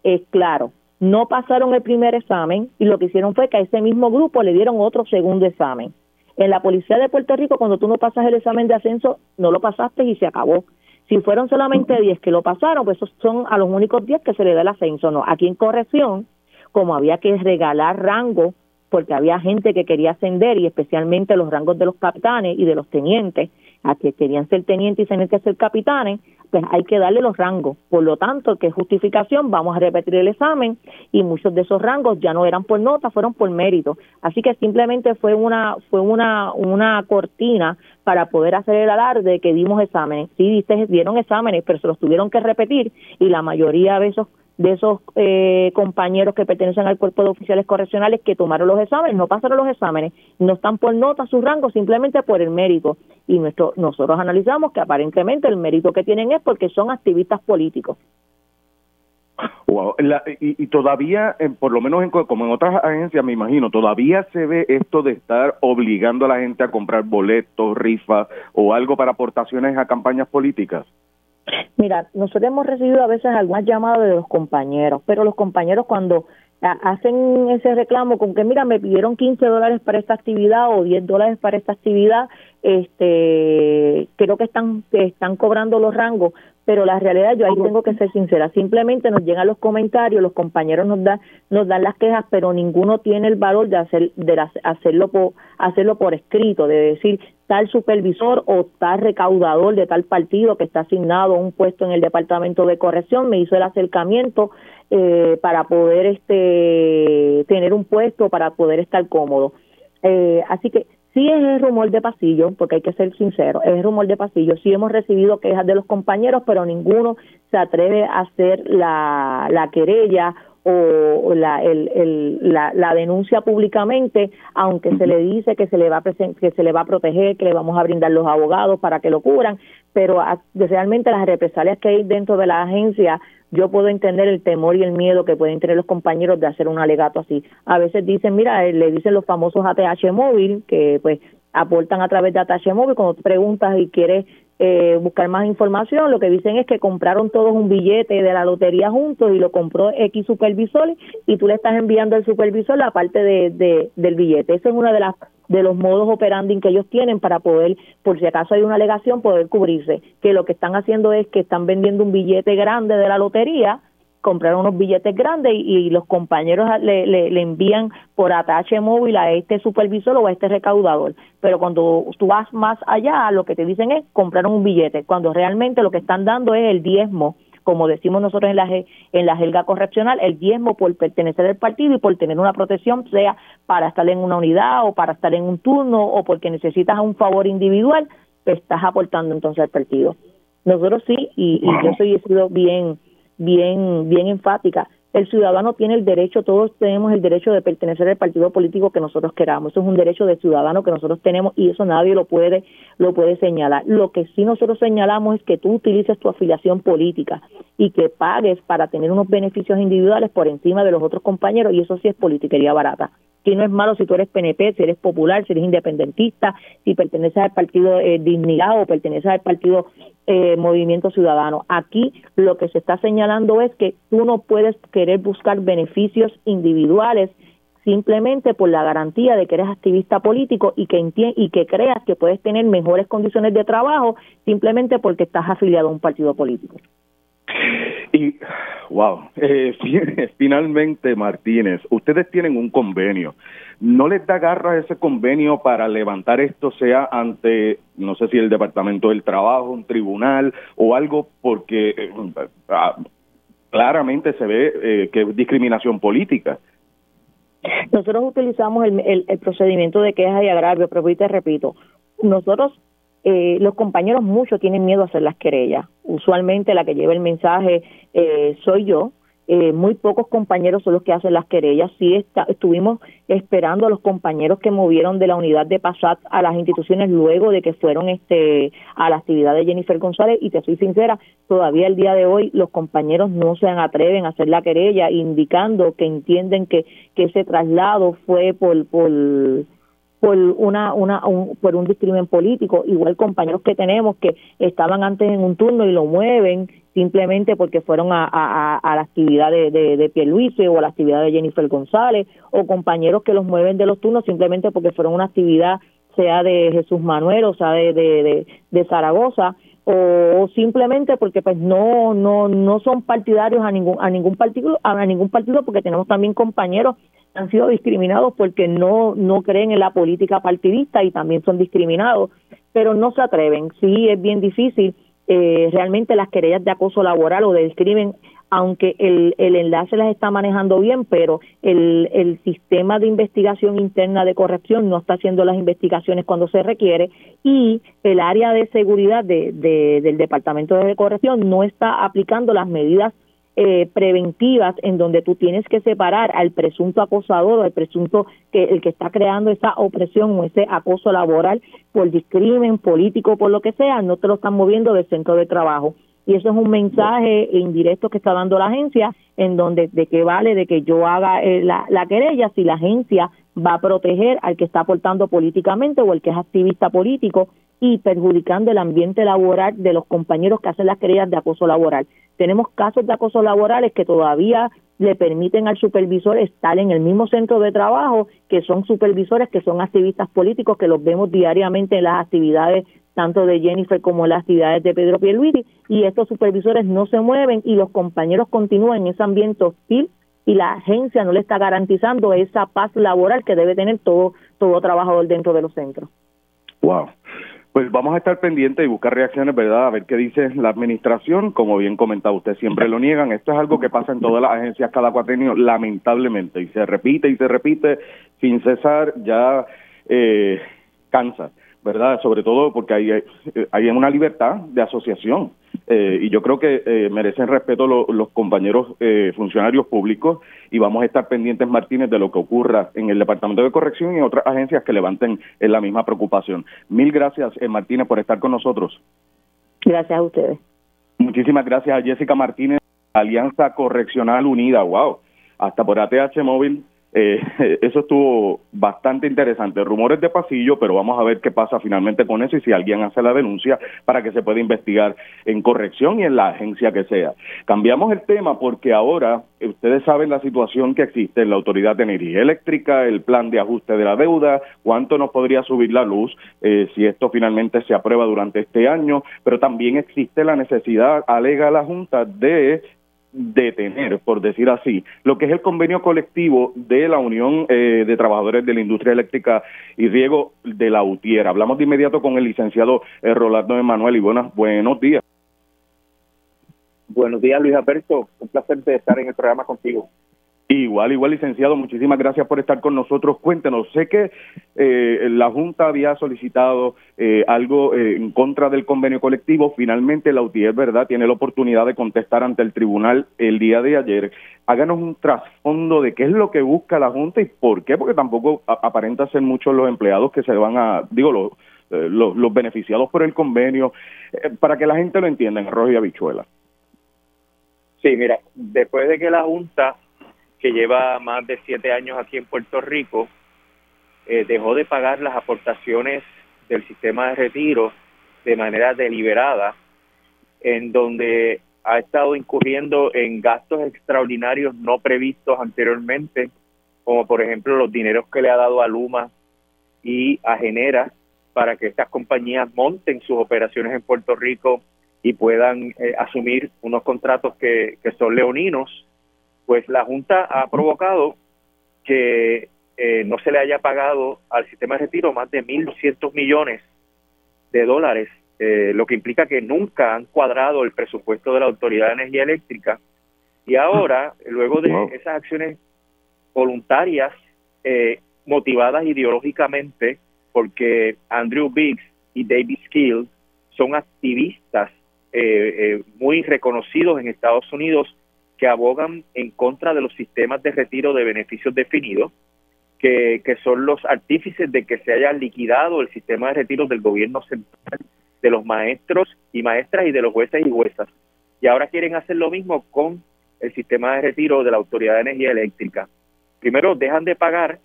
es claro. No pasaron el primer examen y lo que hicieron fue que a ese mismo grupo le dieron otro segundo examen. En la policía de Puerto Rico cuando tú no pasas el examen de ascenso, no lo pasaste y se acabó. Si fueron solamente 10 que lo pasaron, pues esos son a los únicos 10 que se le da el ascenso. No, aquí en corrección, como había que regalar rango porque había gente que quería ascender y especialmente los rangos de los capitanes y de los tenientes, a que querían ser tenientes y tener que ser capitanes, pues hay que darle los rangos. Por lo tanto, ¿qué justificación? Vamos a repetir el examen y muchos de esos rangos ya no eran por nota, fueron por mérito. Así que simplemente fue una fue una una cortina para poder hacer el alarde que dimos exámenes. Sí, dieron exámenes, pero se los tuvieron que repetir y la mayoría de esos de esos eh, compañeros que pertenecen al cuerpo de oficiales correccionales que tomaron los exámenes, no pasaron los exámenes, no están por nota sus rangos simplemente por el mérito. Y nuestro, nosotros analizamos que aparentemente el mérito que tienen es porque son activistas políticos. y, todavía, por lo menos como en otras agencias, me imagino, todavía se ve esto de estar obligando a la gente a comprar boletos, rifas o algo para aportaciones a campañas políticas. Mira, nosotros hemos recibido a veces algunas llamadas de los compañeros, pero los compañeros cuando hacen ese reclamo con que mira me pidieron 15 dólares para esta actividad o 10 dólares para esta actividad este creo que están están cobrando los rangos pero la realidad yo ahí tengo que ser sincera simplemente nos llegan los comentarios los compañeros nos dan nos dan las quejas pero ninguno tiene el valor de hacer de hacerlo por hacerlo por escrito de decir tal supervisor o tal recaudador de tal partido que está asignado a un puesto en el departamento de corrección me hizo el acercamiento eh, para poder este tener un puesto para poder estar cómodo. Eh, así que Sí es el rumor de pasillo, porque hay que ser sincero, es el rumor de pasillo. Sí hemos recibido quejas de los compañeros, pero ninguno se atreve a hacer la, la querella o la, el, la, la, denuncia públicamente, aunque se le dice que se le va a que se le va a proteger, que le vamos a brindar los abogados para que lo cubran, pero realmente las represalias que hay dentro de la agencia yo puedo entender el temor y el miedo que pueden tener los compañeros de hacer un alegato así. A veces dicen, mira, eh, le dicen los famosos ATH móvil, que pues aportan a través de ATH móvil, cuando preguntas y quieres eh, buscar más información, lo que dicen es que compraron todos un billete de la lotería juntos y lo compró X supervisor y tú le estás enviando al supervisor la parte de, de, del billete. Esa es una de las de los modos operandi que ellos tienen para poder, por si acaso hay una alegación, poder cubrirse. Que lo que están haciendo es que están vendiendo un billete grande de la lotería, compraron unos billetes grandes y, los compañeros le, le, envían por atache móvil a este supervisor o a este recaudador. Pero cuando tú vas más allá, lo que te dicen es compraron un billete, cuando realmente lo que están dando es el diezmo como decimos nosotros en la, en la jerga correccional, el diezmo por pertenecer al partido y por tener una protección, sea para estar en una unidad o para estar en un turno o porque necesitas un favor individual, te estás aportando entonces al partido. Nosotros sí, y, y yo soy he sido bien, bien, bien enfática, el ciudadano tiene el derecho, todos tenemos el derecho de pertenecer al partido político que nosotros queramos. Eso es un derecho de ciudadano que nosotros tenemos y eso nadie lo puede lo puede señalar. Lo que sí nosotros señalamos es que tú utilices tu afiliación política y que pagues para tener unos beneficios individuales por encima de los otros compañeros y eso sí es politiquería barata que no es malo si tú eres PNP, si eres popular, si eres independentista, si perteneces al partido eh, Dignidad o perteneces al partido eh, Movimiento Ciudadano. Aquí lo que se está señalando es que tú no puedes querer buscar beneficios individuales simplemente por la garantía de que eres activista político y que y que creas que puedes tener mejores condiciones de trabajo simplemente porque estás afiliado a un partido político. Y, wow, eh, finalmente Martínez, ustedes tienen un convenio. ¿No les da garra ese convenio para levantar esto, sea ante, no sé si el Departamento del Trabajo, un tribunal o algo, porque eh, ah, claramente se ve eh, que es discriminación política? Nosotros utilizamos el, el, procedimiento de queja y agravio, pero hoy te repito, nosotros eh, los compañeros muchos tienen miedo a hacer las querellas. Usualmente la que lleva el mensaje eh, soy yo. Eh, muy pocos compañeros son los que hacen las querellas. Sí está, estuvimos esperando a los compañeros que movieron de la unidad de PASAT a las instituciones luego de que fueron este a la actividad de Jennifer González y te soy sincera, todavía el día de hoy los compañeros no se atreven a hacer la querella indicando que entienden que, que ese traslado fue por, por por una, una un, por un discrimen político igual compañeros que tenemos que estaban antes en un turno y lo mueven simplemente porque fueron a, a, a la actividad de, de, de Pierluisi o a la actividad de Jennifer González o compañeros que los mueven de los turnos simplemente porque fueron una actividad sea de Jesús Manuel o sea de, de, de Zaragoza o simplemente porque pues no no no son partidarios a ningún a ningún partido a ningún partido porque tenemos también compañeros han sido discriminados porque no no creen en la política partidista y también son discriminados pero no se atreven. Sí es bien difícil eh, realmente las querellas de acoso laboral o de crimen aunque el, el enlace las está manejando bien, pero el, el sistema de investigación interna de corrección no está haciendo las investigaciones cuando se requiere y el área de seguridad de, del Departamento de Corrección no está aplicando las medidas eh, preventivas en donde tú tienes que separar al presunto acosador o al presunto que el que está creando esa opresión o ese acoso laboral por discrimen político por lo que sea no te lo están moviendo del centro de trabajo. Y eso es un mensaje indirecto que está dando la agencia en donde de qué vale de que yo haga eh, la, la querella si la agencia va a proteger al que está aportando políticamente o el que es activista político y perjudicando el ambiente laboral de los compañeros que hacen las querellas de acoso laboral. Tenemos casos de acoso laborales que todavía le permiten al supervisor estar en el mismo centro de trabajo, que son supervisores, que son activistas políticos, que los vemos diariamente en las actividades tanto de Jennifer como las actividades de Pedro Pierluigi, y estos supervisores no se mueven y los compañeros continúan en ese ambiente hostil y la agencia no le está garantizando esa paz laboral que debe tener todo, todo trabajador dentro de los centros. Wow. Pues vamos a estar pendientes y buscar reacciones, ¿verdad? A ver qué dice la administración. Como bien comentaba usted, siempre lo niegan. Esto es algo que pasa en todas las agencias cada cuatrenio, lamentablemente, y se repite y se repite sin cesar, ya eh, cansa. ¿verdad? Sobre todo porque hay, hay una libertad de asociación eh, y yo creo que eh, merecen respeto los compañeros eh, funcionarios públicos y vamos a estar pendientes, Martínez, de lo que ocurra en el Departamento de Corrección y en otras agencias que levanten la misma preocupación. Mil gracias, Martínez, por estar con nosotros. Gracias a ustedes. Muchísimas gracias a Jessica Martínez, Alianza Correccional Unida, wow, hasta por ATH Móvil eh, eso estuvo bastante interesante. Rumores de pasillo, pero vamos a ver qué pasa finalmente con eso y si alguien hace la denuncia para que se pueda investigar en corrección y en la agencia que sea. Cambiamos el tema porque ahora eh, ustedes saben la situación que existe en la Autoridad de Energía Eléctrica, el plan de ajuste de la deuda, cuánto nos podría subir la luz eh, si esto finalmente se aprueba durante este año, pero también existe la necesidad, alega la Junta, de detener, por decir así, lo que es el convenio colectivo de la Unión eh, de Trabajadores de la Industria Eléctrica y Riego de la UTIER. Hablamos de inmediato con el licenciado eh, Rolando Emanuel y buenas, buenos días. Buenos días, Luis Alberto. Un placer de estar en el programa contigo. Igual, igual, licenciado, muchísimas gracias por estar con nosotros. Cuéntenos, sé que eh, la Junta había solicitado eh, algo eh, en contra del convenio colectivo. Finalmente, la UTIER, ¿verdad?, tiene la oportunidad de contestar ante el tribunal el día de ayer. Háganos un trasfondo de qué es lo que busca la Junta y por qué, porque tampoco aparenta ser muchos los empleados que se van a, digo, los, los, beneficiados por el convenio, para que la gente lo entienda en arroz y habichuela. Sí, mira, después de que la Junta que lleva más de siete años aquí en Puerto Rico, eh, dejó de pagar las aportaciones del sistema de retiro de manera deliberada, en donde ha estado incurriendo en gastos extraordinarios no previstos anteriormente, como por ejemplo los dineros que le ha dado a Luma y a Genera para que estas compañías monten sus operaciones en Puerto Rico y puedan eh, asumir unos contratos que, que son leoninos pues la Junta ha provocado que eh, no se le haya pagado al sistema de retiro más de 1.200 millones de dólares, eh, lo que implica que nunca han cuadrado el presupuesto de la Autoridad de Energía Eléctrica. Y ahora, luego de esas acciones voluntarias, eh, motivadas ideológicamente, porque Andrew Biggs y David Skill son activistas muy reconocidos en Estados Unidos que abogan en contra de los sistemas de retiro de beneficios definidos, que, son los artífices de que se haya liquidado el sistema de retiro del gobierno central, de los maestros y maestras y de los jueces y juezas. Y ahora quieren hacer lo mismo con el sistema de retiro de la Autoridad de Energía Eléctrica. Primero, dejan de pagar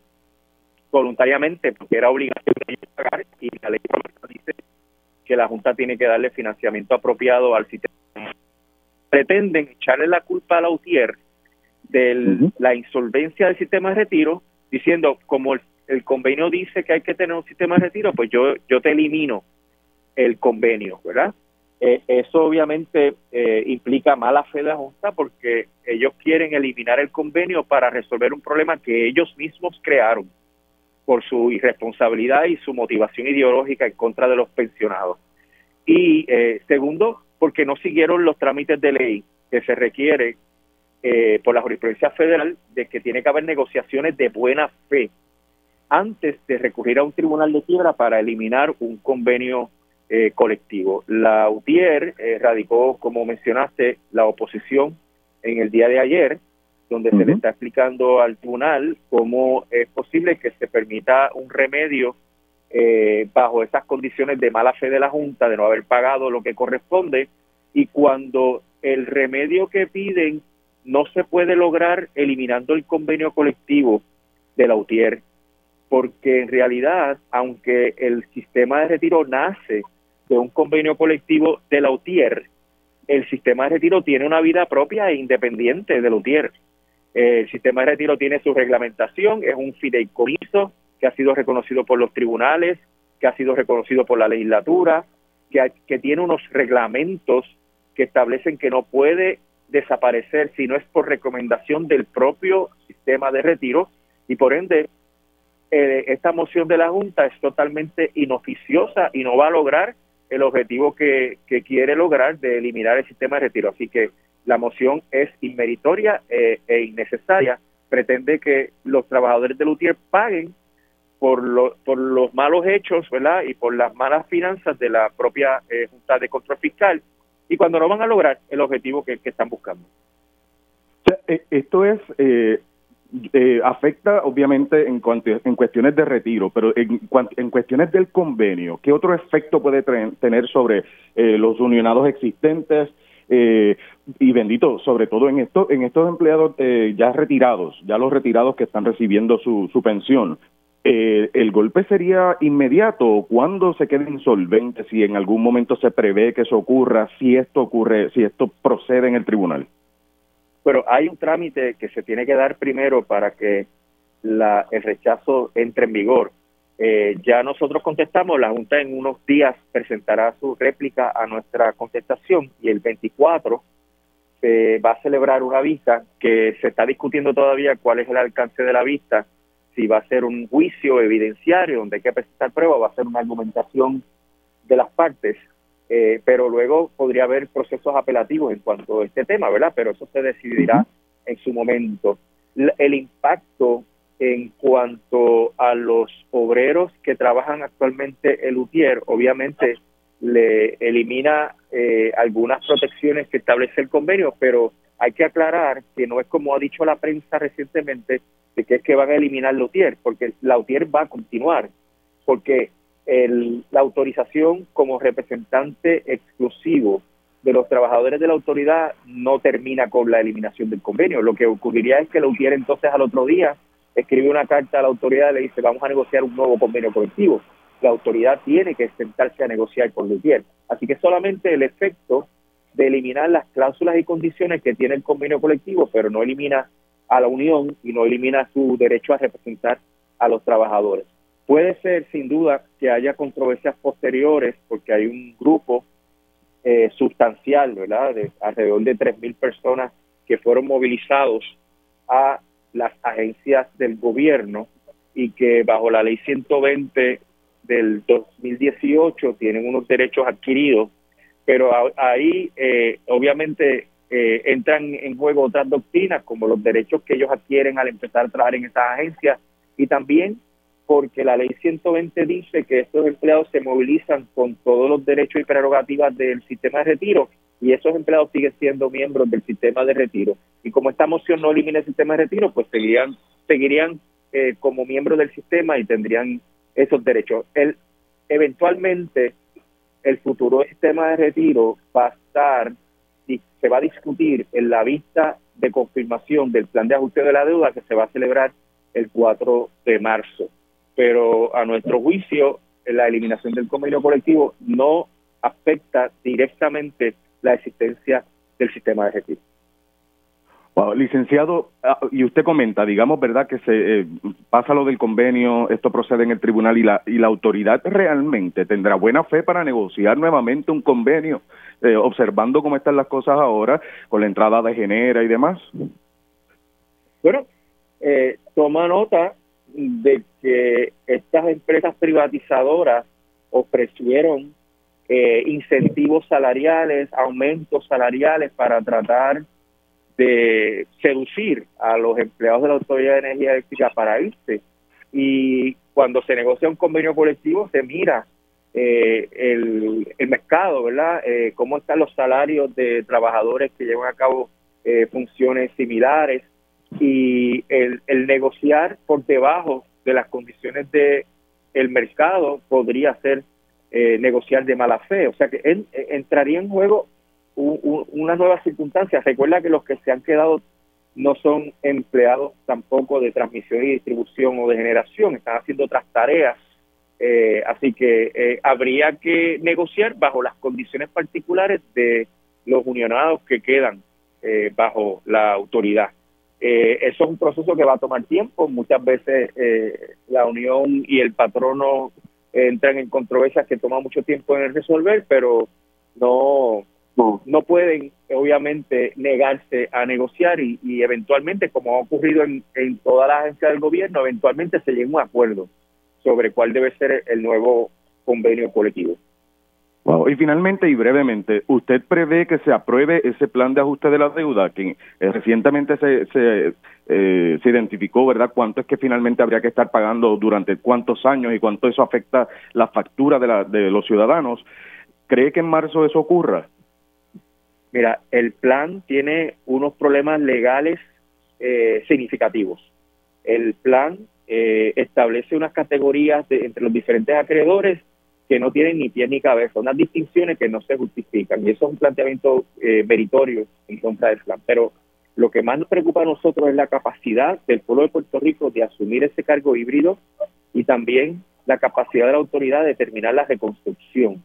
voluntariamente, porque era obligación de pagar, y la ley dice que la Junta tiene que darle financiamiento apropiado al sistema pretenden echarle la culpa a la UTIER de la insolvencia del sistema de retiro, diciendo, como el, convenio dice que hay que tener un sistema de retiro, pues yo, yo te elimino el convenio, ¿verdad? Eh, eso obviamente eh, implica mala fe de la Junta porque ellos quieren eliminar el convenio para resolver un problema que ellos mismos crearon por su irresponsabilidad y su motivación ideológica en contra de los pensionados. Y eh, segundo, porque no siguieron los trámites de ley que se requiere eh, por la jurisprudencia federal de que tiene que haber negociaciones de buena fe antes de recurrir a un tribunal de quiebra para eliminar un convenio eh, colectivo. La UTIER eh, radicó, como mencionaste, la oposición en el día de ayer, donde se le está explicando al tribunal cómo es posible que se permita un remedio eh, bajo esas condiciones de mala fe de la Junta, de no haber pagado lo que corresponde, y cuando el remedio que piden no se puede lograr eliminando el convenio colectivo de la UTIER. porque en realidad, aunque el sistema de retiro nace de un convenio colectivo de la UTIER, el sistema de retiro tiene una vida propia e independiente de la UTIER. El sistema de retiro tiene su reglamentación, es un fideicomiso que ha sido reconocido por los tribunales, que ha sido reconocido por la legislatura, que, que tiene unos reglamentos que establecen que no puede desaparecer si no es por recomendación del propio sistema de retiro y por ende eh, esta moción de la Junta es totalmente inoficiosa y no va a lograr el objetivo que, quiere lograr de eliminar el sistema de retiro. Así que la moción es inmeritoria eh, e innecesaria. Pretende que los trabajadores de Lutier paguen por, por los malos hechos ¿verdad? y por las malas finanzas de la propia eh, Junta de Control Fiscal y cuando no van a lograr el objetivo que, están buscando. Eh, esto es eh, eh, afecta obviamente en, cuanto, en cuestiones de retiro, pero en, en cuestiones del convenio, ¿qué otro efecto puede tener sobre los unionados existentes? y bendito, sobre todo en esto, en estos empleados ya retirados, ya los retirados que están recibiendo su, su pensión, eh, ¿el golpe sería inmediato? ¿Cuándo se queda insolvente? Si en algún momento se prevé que eso ocurra, si esto ocurre, si esto procede en el tribunal. Pero hay un trámite que se tiene que dar primero para que la, el rechazo entre en vigor. Eh, ya nosotros contestamos, la Junta en unos días presentará su réplica a nuestra contestación y el 24 se va a celebrar una vista que se está discutiendo todavía cuál es el alcance de la vista si va a ser un juicio evidenciario donde hay que presentar pruebas, va a ser una argumentación de las partes, eh, pero luego podría haber procesos apelativos en cuanto a este tema, ¿verdad? Pero eso se decidirá en su momento. El impacto en cuanto a los obreros que trabajan actualmente el UTIER, obviamente le elimina eh, algunas protecciones que establece el convenio, pero hay que aclarar que no es como ha dicho la prensa recientemente, de que es que van a eliminar la UTIER, porque la UTIER va a continuar, porque el, la autorización como representante exclusivo de los trabajadores de la autoridad no termina con la eliminación del convenio. Lo que ocurriría es que la UTIER entonces al otro día escribe una carta a la autoridad y le dice vamos a negociar un nuevo convenio colectivo. La autoridad tiene que sentarse a negociar con la UTIER. Así que solamente el efecto de eliminar las cláusulas y condiciones que tiene el convenio colectivo, pero no elimina a la Unión y no elimina su derecho a representar a los trabajadores. Puede ser, sin duda, que haya controversias posteriores, porque hay un grupo eh, sustancial, ¿verdad?, de alrededor de 3.000 personas que fueron movilizados a las agencias del gobierno y que bajo la ley 120 del 2018 tienen unos derechos adquiridos, pero ahí eh, obviamente eh, entran en juego otras doctrinas como los derechos que ellos adquieren al empezar a trabajar en esas agencias y también porque la ley 120 dice que estos empleados se movilizan con todos los derechos y prerrogativas del sistema de retiro y esos empleados siguen siendo miembros del sistema de retiro. Y como esta moción no elimina el sistema de retiro, pues seguirían, seguirían eh, como miembros del sistema y tendrían esos derechos. El, eventualmente, el futuro sistema de retiro va a estar se va a discutir en la vista de confirmación del plan de ajuste de la deuda que se va a celebrar el 4 de marzo. Pero a nuestro juicio, la eliminación del convenio colectivo no afecta directamente la existencia del sistema de retiro licenciado, ah, y usted comenta, digamos, ¿verdad? Que se eh, pasa lo del convenio, esto procede en el tribunal y la, y la autoridad realmente tendrá buena fe para negociar nuevamente un convenio, eh, observando cómo están las cosas ahora con la entrada de Genera y demás. Bueno, eh, toma nota de que estas empresas privatizadoras ofrecieron incentivos salariales, aumentos salariales para tratar de seducir a los empleados de la Autoridad de Energía Eléctrica para irse. Y cuando se negocia un convenio colectivo, se mira eh, el, mercado, ¿verdad? Eh, cómo están los salarios de trabajadores que llevan a cabo eh, funciones similares y el, el, negociar por debajo de las condiciones de el mercado podría ser negociar de mala fe. O sea que entraría en juego una nueva circunstancia. Recuerda que los que se han quedado no son empleados tampoco de transmisión y distribución o de generación, están haciendo otras tareas. Eh, así que eh, habría que negociar bajo las condiciones particulares de los unionados que quedan eh, bajo la autoridad. eso es un proceso que va a tomar tiempo. Muchas veces la unión y el patrono entran en controversias que toma mucho tiempo en resolver, pero no no, pueden obviamente negarse a negociar y, eventualmente, como ha ocurrido en, en todas las agencias del gobierno, eventualmente se llega a un acuerdo sobre cuál debe ser el nuevo convenio colectivo. Y finalmente y brevemente, ¿usted prevé que se apruebe ese plan de ajuste de la deuda que eh, recientemente se, se, eh, se identificó, verdad? ¿Cuánto es que finalmente habría que estar pagando durante cuántos años y cuánto eso afecta la factura de, la, de los ciudadanos? ¿Cree que en marzo eso ocurra? Mira, el plan tiene unos problemas legales eh, significativos. El plan eh, establece unas categorías entre los diferentes acreedores que no tienen ni pie ni cabeza, unas distinciones que no se justifican. Y eso es un planteamiento eh, meritorio en contra del plan. Pero lo que más nos preocupa a nosotros es la capacidad del pueblo de Puerto Rico de asumir ese cargo híbrido y también la capacidad de la autoridad de terminar la reconstrucción.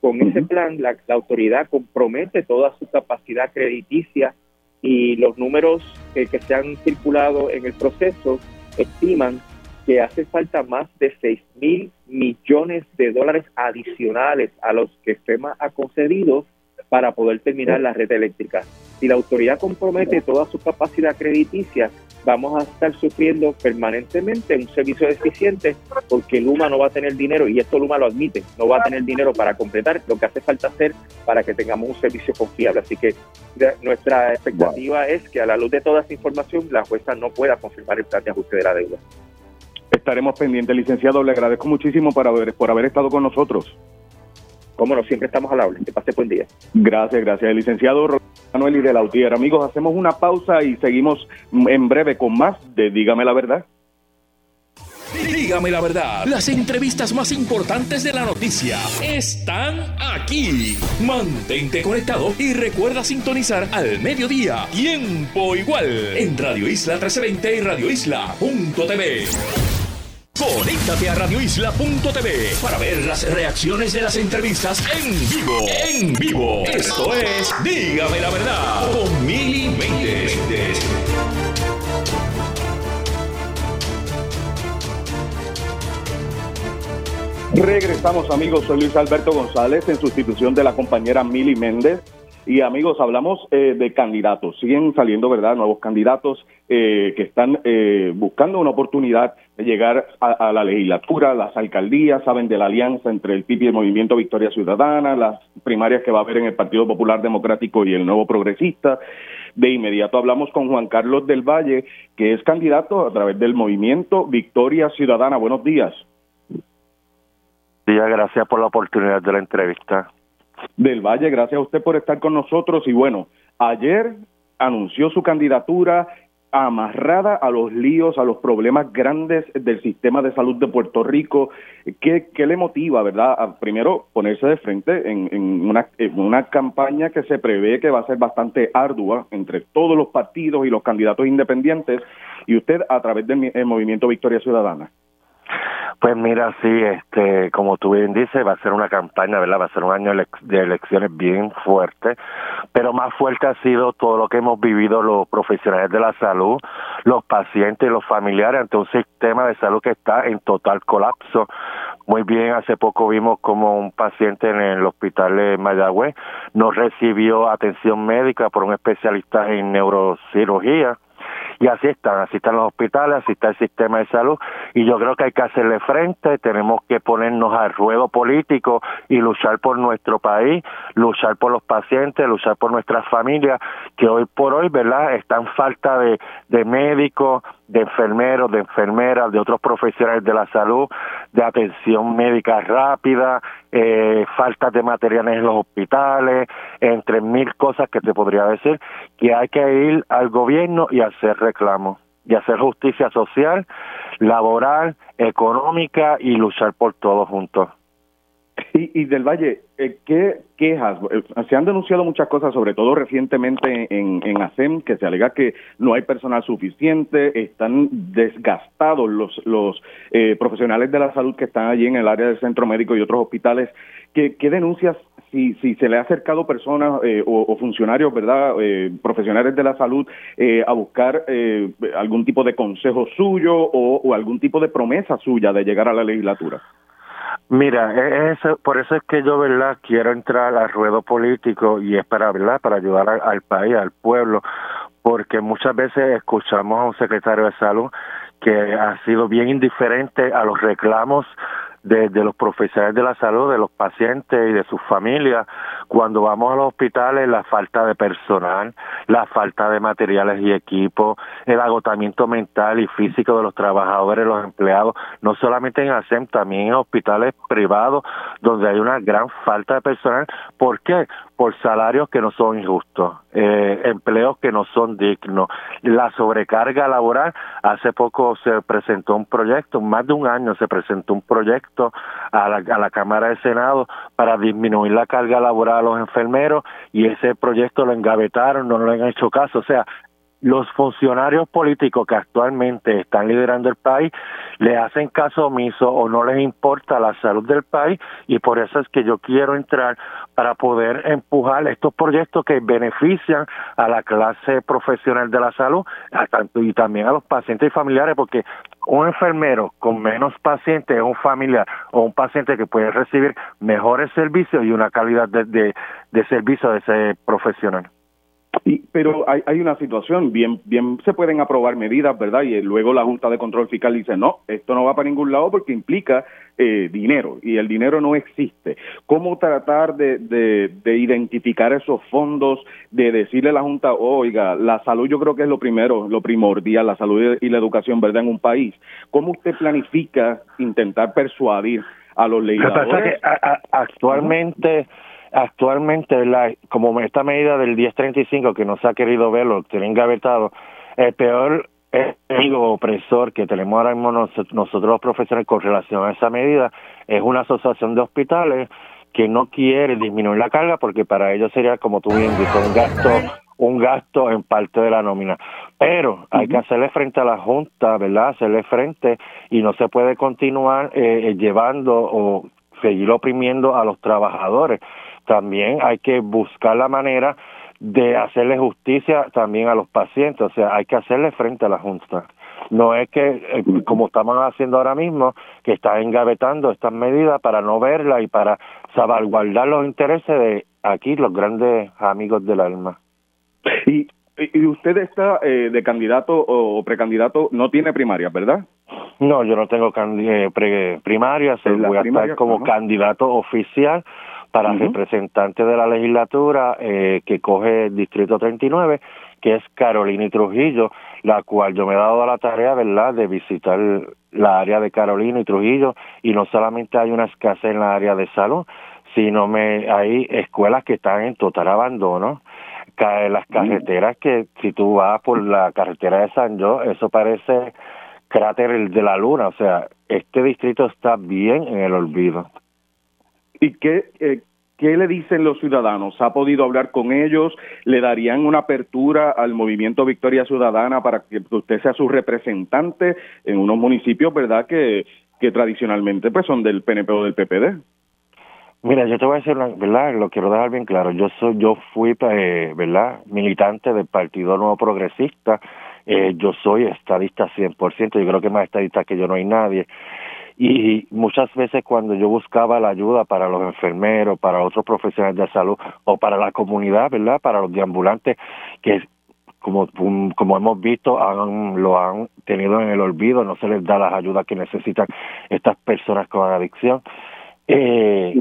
Con ese plan, la, autoridad compromete toda su capacidad crediticia y los números que se han circulado en el proceso estiman que hace falta más de 6 mil millones de dólares adicionales a los que FEMA ha concedido para poder terminar la red eléctrica. Si la autoridad compromete toda su capacidad crediticia, vamos a estar sufriendo permanentemente un servicio deficiente porque Luma no va a tener dinero, y esto Luma lo admite, no va a tener dinero para completar lo que hace falta hacer para que tengamos un servicio confiable. Así que nuestra expectativa es que a la luz de toda esa información la jueza no pueda confirmar el plan de ajuste de la deuda. Estaremos pendientes, licenciado. Le agradezco muchísimo por haber, por haber estado con nosotros. Cómo no, siempre estamos al habla. Que pase buen día. Gracias, gracias. El licenciado Manuel y de Lautier. Amigos, hacemos una pausa y seguimos en breve con más de Dígame la Verdad. Dígame la verdad, las entrevistas más importantes de la noticia están aquí. Mantente conectado y recuerda sintonizar al mediodía, tiempo igual, en Radio Isla 1320 y Radio Isla.tv. Conéctate a radioisla.tv para ver las reacciones de las entrevistas en vivo. En vivo. Esto es Dígame la verdad con Mili Méndez. Regresamos amigos, soy Luis Alberto González en sustitución de la compañera Mili Méndez. Y amigos, hablamos eh, de candidatos. Siguen saliendo, ¿verdad? Nuevos candidatos eh, que están eh, buscando una oportunidad de llegar a, la legislatura, las alcaldías, saben de la alianza entre el PIB y el Movimiento Victoria Ciudadana, las primarias que va a haber en el Partido Popular Democrático y el Nuevo Progresista. De inmediato hablamos con Juan Carlos del Valle, que es candidato a través del Movimiento Victoria Ciudadana. Buenos días. Días, gracias por la oportunidad de la entrevista del Valle, gracias a usted por estar con nosotros. Y bueno, ayer anunció su candidatura amarrada a los líos, a los problemas grandes del sistema de salud de Puerto Rico. ¿Qué, le motiva, verdad? A, primero, ponerse de frente en, en, una, en una campaña que se prevé que va a ser bastante ardua entre todos los partidos y los candidatos independientes y usted a través del movimiento Victoria Ciudadana. Pues mira, sí, este, como tú bien dices, va a ser una campaña, ¿verdad? Va a ser un año de elecciones bien fuerte, pero más fuerte ha sido todo lo que hemos vivido los profesionales de la salud, los pacientes y los familiares ante un sistema de salud que está en total colapso. Muy bien, hace poco vimos como un paciente en el hospital de Mayagüez no recibió atención médica por un especialista en neurocirugía y así están, así están los hospitales, así está el sistema de salud y yo creo que hay que hacerle frente, tenemos que ponernos al ruedo político y luchar por nuestro país, luchar por los pacientes, luchar por nuestras familias que hoy por hoy, ¿verdad?, están falta de, de médicos, de enfermeros, de enfermeras, de otros profesionales de la salud, de atención médica rápida, eh, falta de materiales en los hospitales, entre mil cosas que te podría decir, que hay que ir al gobierno y hacer reclamos, y hacer justicia social, laboral, económica y luchar por todos juntos. Y, del Valle, eh, ¿qué quejas? Eh, se han denunciado muchas cosas, sobre todo recientemente en, en que se alega que no hay personal suficiente, están desgastados los, los eh, profesionales de la salud que están allí en el área del centro médico y otros hospitales. ¿Qué, qué denuncias, si, si se le ha acercado personas o, funcionarios, verdad, profesionales de la salud, a buscar algún tipo de consejo suyo o algún tipo de promesa suya de llegar a la legislatura? Mira, e-, es, por eso es que yo, ¿verdad? Quiero entrar al ruedo político y es para, ¿verdad? Para ayudar al, país, al pueblo, porque muchas veces escuchamos a un secretario de salud que ha sido bien indiferente a los reclamos de, de, los profesionales de la salud, de los pacientes y de sus familias. Cuando vamos a los hospitales, la falta de personal, la falta de materiales y equipos, el agotamiento mental y físico de los trabajadores, los empleados, no solamente en ASEM, también en hospitales privados, donde hay una gran falta de personal. ¿Por qué? Por salarios que no son injustos, eh, empleos que no son dignos, la sobrecarga laboral. Hace poco se presentó un proyecto, más de un año se presentó un proyecto a la, a la Cámara de Senado para disminuir la carga laboral a los enfermeros y ese proyecto lo engavetaron, no lo han hecho caso. O sea, los funcionarios políticos que actualmente están liderando el país le hacen caso omiso o no les importa la salud del país y por eso es que yo quiero entrar para poder empujar estos proyectos que benefician a la clase profesional de la salud y también a los pacientes y familiares porque un enfermero con menos pacientes es un familiar o un paciente que puede recibir mejores servicios y una calidad de, de, de servicio de ese profesional. Y, pero hay, hay una situación, bien, bien se pueden aprobar medidas, ¿verdad? Y luego la Junta de Control Fiscal dice, no, esto no va para ningún lado porque implica eh, dinero y el dinero no existe. ¿Cómo tratar de, de, identificar esos fondos, de decirle a la Junta, oiga, la salud yo creo que es lo primero, lo primordial, la salud y la educación, ¿verdad? En un país. ¿Cómo usted planifica intentar persuadir a los legisladores? actualmente actualmente, como esta medida del 1035 que no se ha querido ver, lo tiene engavetado, el peor enemigo opresor que tenemos ahora mismo nosotros los profesores con relación a esa medida es una asociación de hospitales que no quiere disminuir la carga porque para ellos sería, como tú bien dices, un gasto un gasto en parte de la nómina. Pero hay que hacerle frente a la Junta, ¿verdad? Hacerle frente y no se puede continuar eh, llevando o seguir oprimiendo a los trabajadores también hay que buscar la manera de hacerle justicia también a los pacientes, o sea, hay que hacerle frente a la Junta. No es que, eh, como estamos haciendo ahora mismo, que está engavetando estas medidas para no verla y para salvaguardar los intereses de aquí, los grandes amigos del alma. Y, y usted está eh, de candidato o precandidato, no tiene primaria, ¿verdad? No, yo no tengo eh, pre primaria, voy a estar como candidato oficial para representante de la legislatura eh, que coge el Distrito 39, que es Carolina y Trujillo, la cual yo me he dado la tarea, ¿verdad?, de visitar la área de Carolina y Trujillo, y no solamente hay una escasez en la área de salud, sino me hay escuelas que están en total abandono, las carreteras que si tú vas por la carretera de San Jo, eso parece cráter de la luna, o sea, este distrito está bien en el olvido. ¿Y qué, eh, qué le dicen los ciudadanos? ¿Ha podido hablar con ellos? ¿Le darían una apertura al movimiento Victoria Ciudadana para que usted sea su representante en unos municipios, verdad, que, que tradicionalmente pues son del PNP o del PPD? Mira, yo te voy a decir, ¿verdad? Lo quiero dejar bien claro. Yo soy, yo fui, eh, ¿verdad? Militante del Partido Nuevo Progresista. Eh, yo soy estadista 100%. Yo creo que más estadista que yo no hay nadie. Y muchas veces cuando yo buscaba la ayuda para los enfermeros, para otros profesionales de salud o para la comunidad, ¿verdad? Para los deambulantes que como como hemos visto han, lo han tenido en el olvido, no se les da las ayudas que necesitan estas personas con adicción. Eh,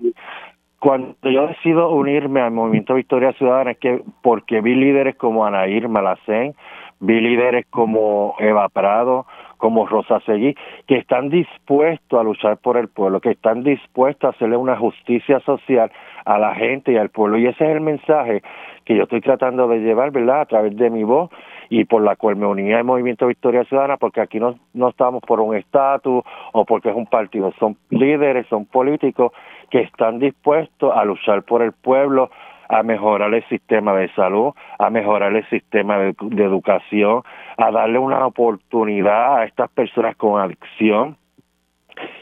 cuando yo decido unirme al movimiento Victoria Ciudadana es que porque vi líderes como Anaír Malacén, vi líderes como Eva Prado, como Rosa Seguí, que están dispuestos a luchar por el pueblo, que están dispuestos a hacerle una justicia social a la gente y al pueblo. Y ese es el mensaje que yo estoy tratando de llevar, ¿verdad?, a través de mi voz y por la cual me unía al Movimiento Victoria Ciudadana, porque aquí no, no estamos por un estatus o porque es un partido, son líderes, son políticos que están dispuestos a luchar por el pueblo, a mejorar el sistema de salud, a mejorar el sistema de, educación, a darle una oportunidad a estas personas con adicción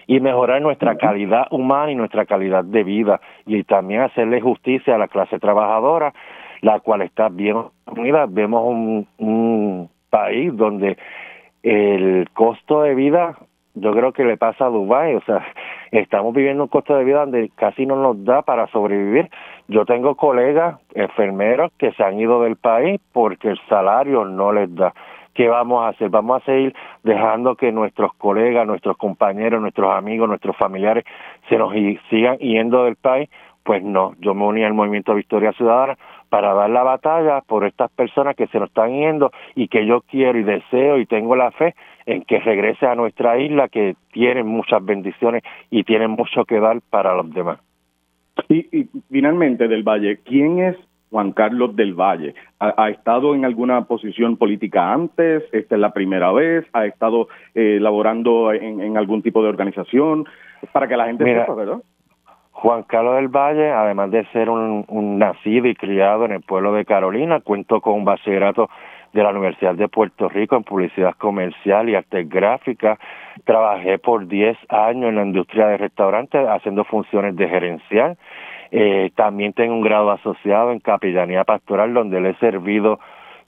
y mejorar nuestra calidad humana y nuestra calidad de vida y también hacerle justicia a la clase trabajadora, la cual está bien unida. Vemos un, un país donde el costo de vida yo creo que le pasa a Dubái, o sea, estamos viviendo un costo de vida donde casi no nos da para sobrevivir. Yo tengo colegas enfermeros que se han ido del país porque el salario no les da. ¿Qué vamos a hacer? Vamos a seguir dejando que nuestros colegas, nuestros compañeros, nuestros amigos, nuestros familiares se nos sigan yendo del país. Pues no, yo me uní al movimiento Victoria Ciudadana para dar la batalla por estas personas que se nos están yendo y que yo quiero y deseo y tengo la fe en que regrese a nuestra isla que tiene muchas bendiciones y tiene mucho que dar para los demás. Y, y finalmente, Del Valle, ¿quién es Juan Carlos del Valle? ¿Ha, estado en alguna posición política antes? ¿Esta es la primera vez? ¿Ha estado eh, laborando en, algún tipo de organización? Para que la gente sepa, ¿verdad? Juan Carlos del Valle, además de ser un, un, nacido y criado en el pueblo de Carolina, cuento con un bachillerato de la Universidad de Puerto Rico en publicidad comercial y artes gráficas. Trabajé por 10 años en la industria de restaurantes haciendo funciones de gerencial. Eh, también tengo un grado asociado en capellanía pastoral donde le he servido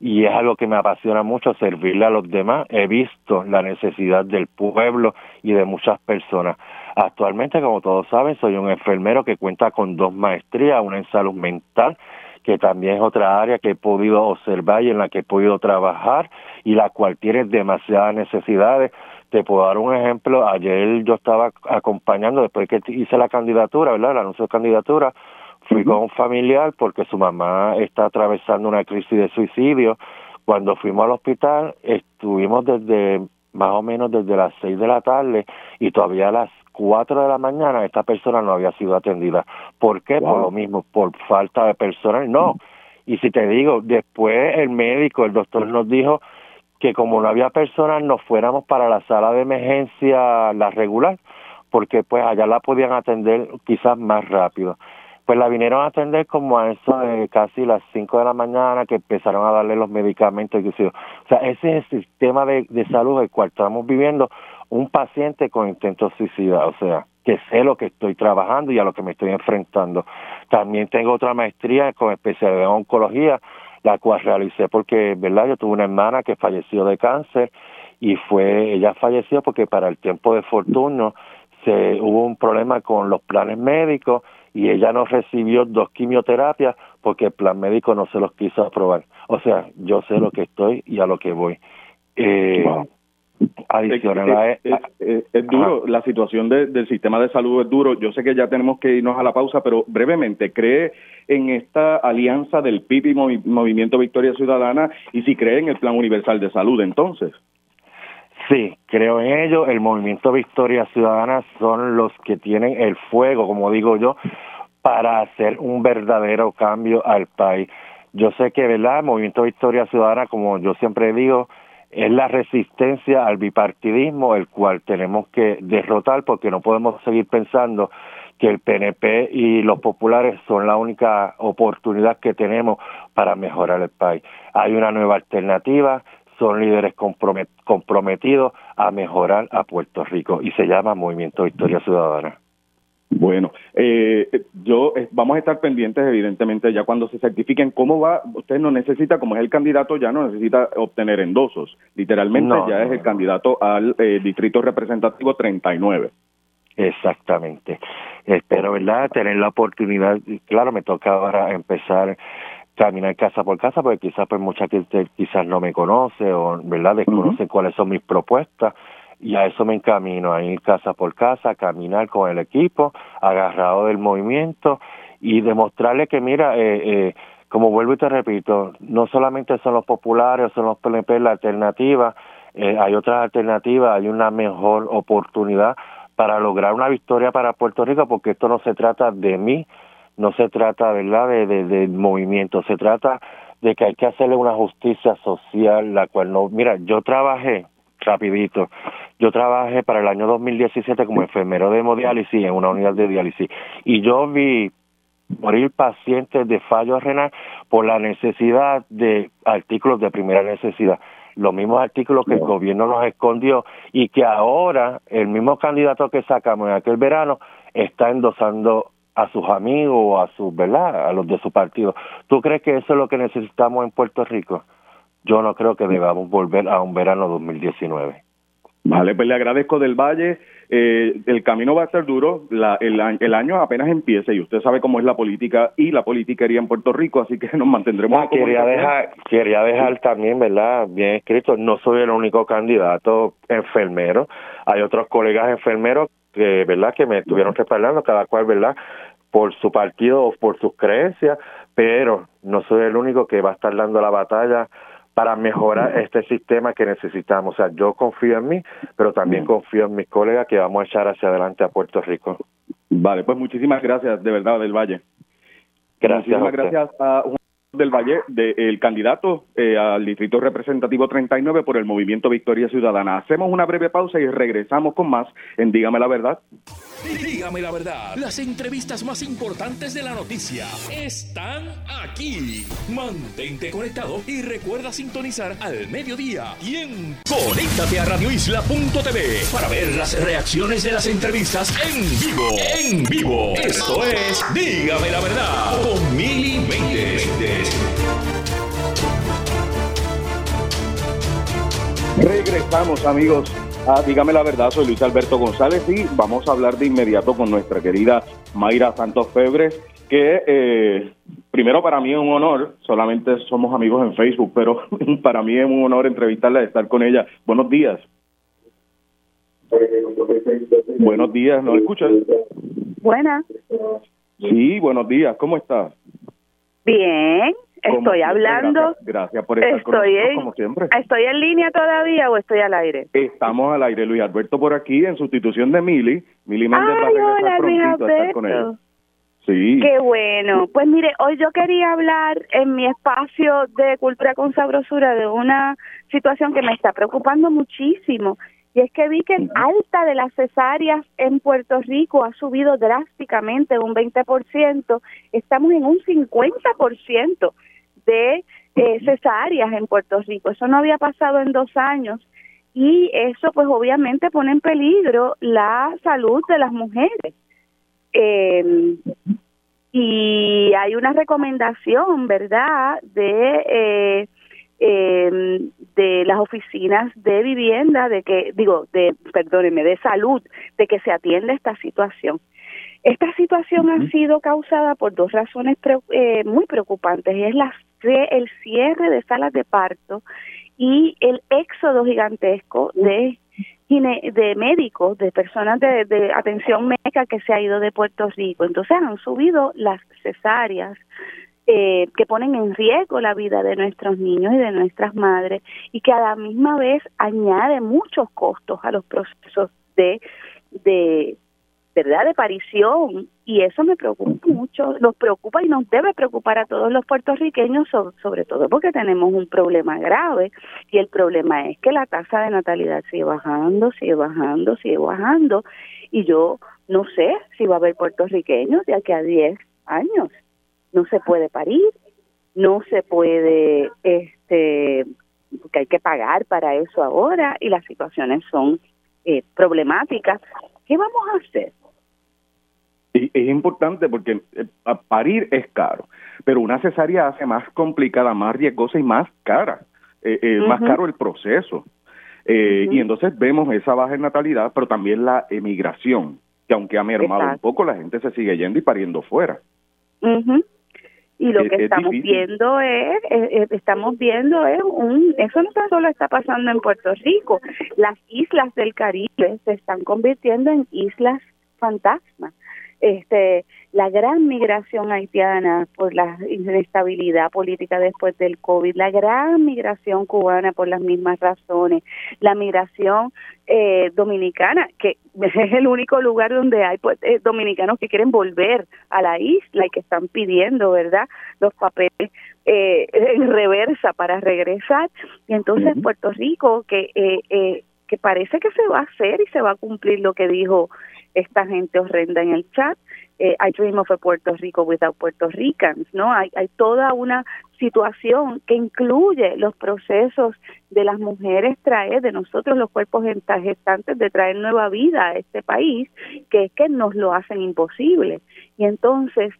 y es algo que me apasiona mucho, servirle a los demás. He visto la necesidad del pueblo y de muchas personas. Actualmente, como todos saben, soy un enfermero que cuenta con dos maestrías, una en salud mental, que también es otra área que he podido observar y en la que he podido trabajar y la cual tiene demasiadas necesidades. Te puedo dar un ejemplo. Ayer yo estaba acompañando, después que hice la candidatura, ¿verdad? El anuncio de candidatura, fui con un familiar porque su mamá está atravesando una crisis de suicidio. Cuando fuimos al hospital, estuvimos desde más o menos desde las seis de la tarde y todavía a las cuatro de la mañana esta persona no había sido atendida. ¿Por qué? Por lo mismo, por falta de personal. No. Y si te digo, después el médico, el doctor nos dijo que como no había personas, nos fuéramos para la sala de emergencia, la regular, porque pues allá la podían atender quizás más rápido pues la vinieron a atender como a eso de casi las 5 de la mañana que empezaron a darle los medicamentos. O sea, ese es el sistema de, de salud el cual estamos viviendo, un paciente con intento suicida, o sea, que sé lo que estoy trabajando y a lo que me estoy enfrentando. También tengo otra maestría con especialidad en oncología, la cual realicé porque, ¿verdad? Yo tuve una hermana que falleció de cáncer y fue, ella falleció porque para el tiempo de fortuna se hubo un problema con los planes médicos y ella no recibió dos quimioterapias porque el plan médico no se los quiso aprobar. O sea, yo sé lo que estoy y a lo que voy. Eh, Adicional es, es, duro, la situación del sistema de salud es duro. Yo sé que ya tenemos que irnos a la pausa, pero brevemente, ¿cree en esta alianza del PIB y Movimiento Victoria Ciudadana y si cree en el Plan Universal de Salud entonces? Sí, creo en ello. El movimiento Victoria Ciudadana son los que tienen el fuego, como digo yo, para hacer un verdadero cambio al país. Yo sé que, ¿verdad? El movimiento Victoria Ciudadana, como yo siempre digo, es la resistencia al bipartidismo, el cual tenemos que derrotar porque no podemos seguir pensando que el PNP y los populares son la única oportunidad que tenemos para mejorar el país. Hay una nueva alternativa, son líderes comprometidos a mejorar a Puerto Rico y se llama Movimiento Victoria Ciudadana. Bueno, eh, yo eh, vamos a estar pendientes, evidentemente, ya cuando se certifiquen cómo va. Usted no necesita, como es el candidato, ya no necesita obtener endosos. Literalmente, ya es el candidato al eh, distrito representativo 39. Exactamente. Espero, ¿verdad?, tener la oportunidad. Claro, me toca ahora empezar caminar casa por casa, porque quizás pues mucha gente quizás no me conoce o, ¿verdad?, desconoce cuáles son mis propuestas y a eso me encamino, a ir casa por casa, a caminar con el equipo, agarrado del movimiento y demostrarle que, mira, eh, eh, como vuelvo y te repito, no solamente son los populares, son los PNP la alternativa, eh, hay otras alternativas, hay una mejor oportunidad para lograr una victoria para Puerto Rico, porque esto no se trata de mí, no se trata, ¿verdad?, de, de, del movimiento, se trata de que hay que hacerle una justicia social, la cual no, mira, yo trabajé rapidito. yo trabajé para el año 2017 como enfermero de hemodiálisis en una unidad de diálisis y yo vi morir pacientes de fallo renal por la necesidad de artículos de primera necesidad. Los mismos artículos que el gobierno nos escondió y que ahora el mismo candidato que sacamos en aquel verano está endosando a sus amigos o a sus, ¿verdad? A los de su partido. ¿Tú crees que eso es lo que necesitamos en Puerto Rico? Yo no creo que debamos volver a un verano 2019. Vale, pues le agradezco del Valle. Eh, el camino va a ser duro, la, el, el, año apenas empieza y usted sabe cómo es la política y la politiquería en Puerto Rico, así que nos mantendremos. Ah, quería dejar, quería dejar también, ¿verdad? Bien escrito, no soy el único candidato enfermero, hay otros colegas enfermeros que, ¿verdad? Que me estuvieron respaldando, cada cual, ¿verdad? Por su partido o por sus creencias, pero no soy el único que va a estar dando la batalla para mejorar este sistema que necesitamos. O sea, yo confío en mí, pero también confío en mis colegas que vamos a echar hacia adelante a Puerto Rico. Vale, pues muchísimas gracias, de verdad, del Valle. Gracias. Muchísimas gracias a del Valle, del candidato eh, al Distrito Representativo 39 por el Movimiento Victoria Ciudadana. Hacemos una breve pausa y regresamos con más en Dígame la Verdad. Dígame la verdad, las entrevistas más importantes de la noticia están aquí. Mantente conectado y recuerda sintonizar al mediodía. Y conéctate a radioisla.tv para ver las reacciones de las entrevistas en vivo. En vivo. Esto es Dígame la verdad con Mili Regresamos amigos Ah, dígame la verdad, soy Luis Alberto González y vamos a hablar de inmediato con nuestra querida Mayra Santos Febres, que eh, primero para mí es un honor, solamente somos amigos en Facebook, pero para mí es un honor entrevistarla y estar con ella. Buenos días. Buenos días, ¿nos escuchas? Buenas. Sí, buenos días, ¿cómo estás? Bien. Estoy hablando. Gracias, por estar con nosotros, como siempre. ¿Estoy en línea todavía o estoy al aire? Estamos al aire, Luis Alberto por aquí en sustitución de Mili. Mili Méndez va a regresar prontito a estar con él. Sí. Qué bueno. Pues mire, hoy yo quería hablar en mi espacio de cultura con sabrosura de una situación que me está preocupando muchísimo. Y es que vi que el alta de las cesáreas en Puerto Rico ha subido drásticamente un 20%. Estamos en un 50% de eh, cesáreas en Puerto Rico. Eso no había pasado en dos años y eso pues obviamente pone en peligro la salud de las mujeres. Eh, y hay una recomendación, ¿verdad?, de eh, eh, de las oficinas de vivienda, de que, digo, de, perdónenme, de salud, de que se atienda esta situación. Esta situación ha sido causada por dos razones eh, muy preocupantes y es la, el cierre de salas de parto y el éxodo gigantesco de de médicos, de personas de, de, atención médica que se ha ido de Puerto Rico. Entonces han subido las cesáreas eh, que ponen en riesgo la vida de nuestros niños y de nuestras madres y que a la misma vez añade muchos costos a los procesos de, de, ¿verdad?, de parición y eso me preocupa mucho, nos preocupa y nos debe preocupar a todos los puertorriqueños, sobre, todo porque tenemos un problema grave y el problema es que la tasa de natalidad sigue bajando, sigue bajando, sigue bajando y yo no sé si va a haber puertorriqueños de aquí a 10 años. No se puede parir, no se puede, este, porque hay que pagar para eso ahora y las situaciones son eh, problemáticas. ¿Qué vamos a hacer? Y es importante porque eh, parir es caro, pero una cesárea hace más complicada, más riesgosa y más cara, eh, eh más caro el proceso. Eh, Y entonces vemos esa baja en natalidad, pero también la emigración, que aunque ha mermado un poco, la gente se sigue yendo y pariendo fuera. Y lo que estamos viendo es, estamos viendo es un, eso no solo está pasando en Puerto Rico, las islas del Caribe se están convirtiendo en islas fantasmas este la gran migración haitiana por la inestabilidad política después del COVID, la gran migración cubana por las mismas razones, la migración eh, dominicana, que es el único lugar donde hay pues, eh, dominicanos que quieren volver a la isla y que están pidiendo, ¿verdad?, los papeles eh, en reversa para regresar. Y entonces Puerto Rico, que eh, que parece que se va a hacer y se va a cumplir lo que dijo esta gente horrenda en el chat. Eh, I dream of a Puerto Rico without Puerto Ricans, ¿no? Hay, hay toda una situación que incluye los procesos de las mujeres traer, de nosotros los cuerpos gestantes, de traer nueva vida a este país, que es que nos lo hacen imposible. Y entonces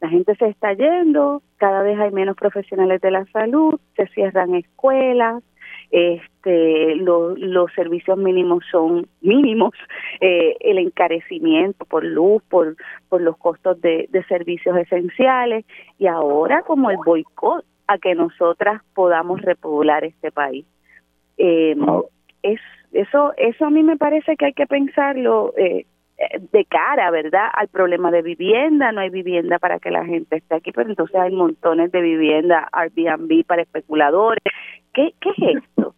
la gente se está yendo, cada vez hay menos profesionales de la salud, se cierran escuelas, este los servicios mínimos son mínimos eh, el encarecimiento por luz por por los costos de, servicios esenciales y ahora como el boicot a que nosotras podamos repoblar este país. Eh, es eso eso a mí me parece que hay que pensarlo eh, de cara, ¿verdad? Al problema de vivienda, no hay vivienda para que la gente esté aquí, pero entonces hay montones de vivienda Airbnb para especuladores. ¿Qué, qué es esto?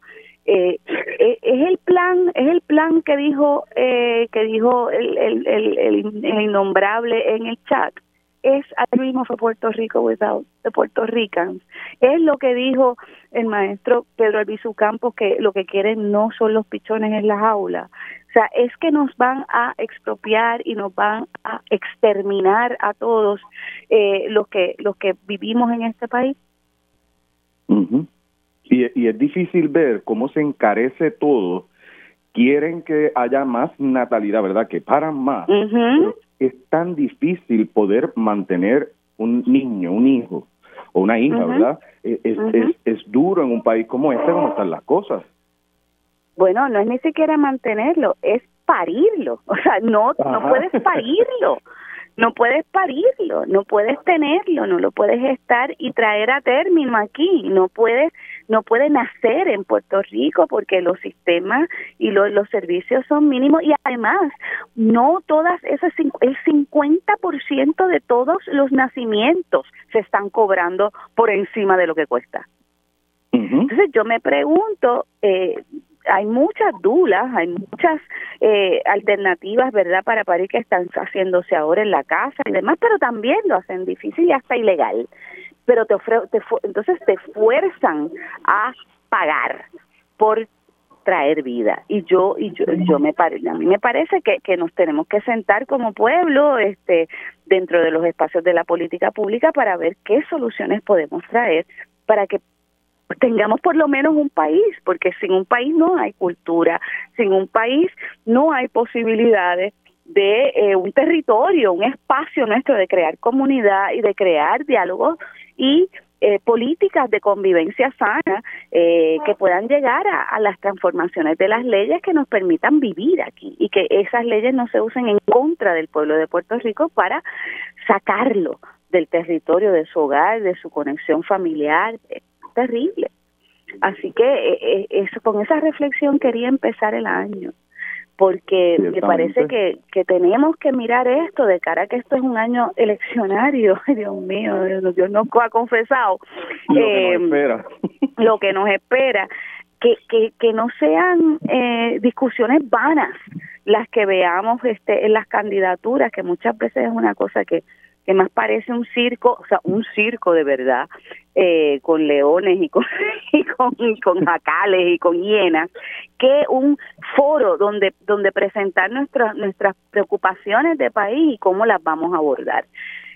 Eh, eh, es el plan es el plan que dijo eh, que dijo el, el, el, el, innombrable en el chat es dream of a Puerto Rico without the Puerto Ricans es lo que dijo el maestro Pedro Albizu Campos que lo que quieren no son los pichones en las aulas sea es que nos van a expropiar y nos van a exterminar a todos eh, los que los que vivimos en este país y, es difícil ver cómo se encarece todo. Quieren que haya más natalidad, ¿verdad? Que paran más. es tan difícil poder mantener un niño, un hijo o una hija, ¿verdad? E, es, es, es duro en un país como este, como están las cosas. Bueno, no es ni siquiera mantenerlo, es parirlo. O sea, no, no puedes parirlo no puedes parirlo, no puedes tenerlo, no lo puedes estar y traer a término aquí, no puedes, no puede nacer en Puerto Rico porque los sistemas y los, los servicios son mínimos y además no todas esas, el 50% de todos los nacimientos se están cobrando por encima de lo que cuesta. Entonces yo me pregunto, eh, hay muchas dudas, hay muchas eh, alternativas, ¿verdad?, para parir que están haciéndose ahora en la casa y demás, pero también lo hacen difícil y hasta ilegal. Pero te, te entonces te fuerzan a pagar por traer vida y yo y yo, yo me a mí me parece que, que nos tenemos que sentar como pueblo este dentro de los espacios de la política pública para ver qué soluciones podemos traer para que tengamos por lo menos un país, porque sin un país no hay cultura, sin un país no hay posibilidades de eh, un territorio, un espacio nuestro de crear comunidad y de crear diálogos y eh, políticas de convivencia sana eh, que puedan llegar a, a, las transformaciones de las leyes que nos permitan vivir aquí y que esas leyes no se usen en contra del pueblo de Puerto Rico para sacarlo del territorio de su hogar, de su conexión familiar, terrible. Así que eh, eh, eso, con esa reflexión quería empezar el año, porque me parece que, que tenemos que mirar esto de cara a que esto es un año eleccionario. Dios mío, Dios nos ha confesado lo, que, nos em, espera. lo que nos espera. Que, que, que no sean eh, discusiones vanas las que veamos este en las candidaturas, que muchas veces es una cosa que que más parece un circo, o sea, un circo de verdad, eh, con leones y con, y con, con jacales y con hienas, que un foro donde, donde presentar nuestras nuestras preocupaciones de país y cómo las vamos a abordar.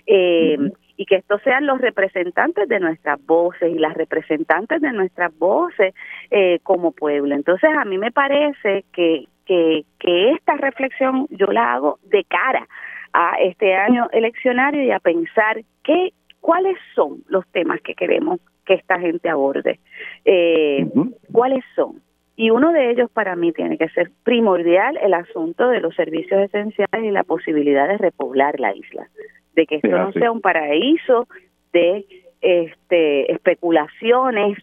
Eh, y que estos sean los representantes de nuestras voces y las representantes de nuestras voces eh, como pueblo. Entonces, a mí me parece que, que, que esta reflexión yo la hago de cara a este año eleccionario y a pensar qué, cuáles son los temas que queremos que esta gente aborde, eh, cuáles son. Y uno de ellos para mí tiene que ser primordial el asunto de los servicios esenciales y la posibilidad de repoblar la isla, de que esto no sea un paraíso de este especulaciones,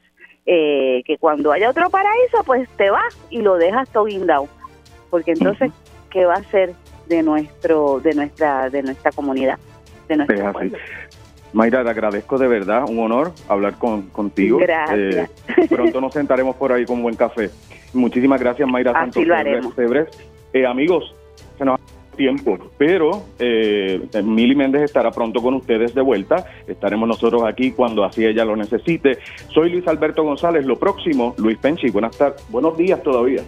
eh, que cuando haya otro paraíso pues te vas y lo dejas todo guindado, porque entonces, ¿qué va a ser de nuestro de nuestra de nuestra comunidad de nuestro Mayra, te agradezco de verdad, un honor hablar con, contigo. Gracias. Eh, pronto nos sentaremos por ahí con buen café. Muchísimas gracias, Mayra Así haremos. Eh, amigos, se nos ha tiempo, pero eh, Mili Méndez estará pronto con ustedes de vuelta. Estaremos nosotros aquí cuando así ella lo necesite. Soy Luis Alberto González. Lo próximo, Luis Penchi. Buenas tardes, buenos días todavía.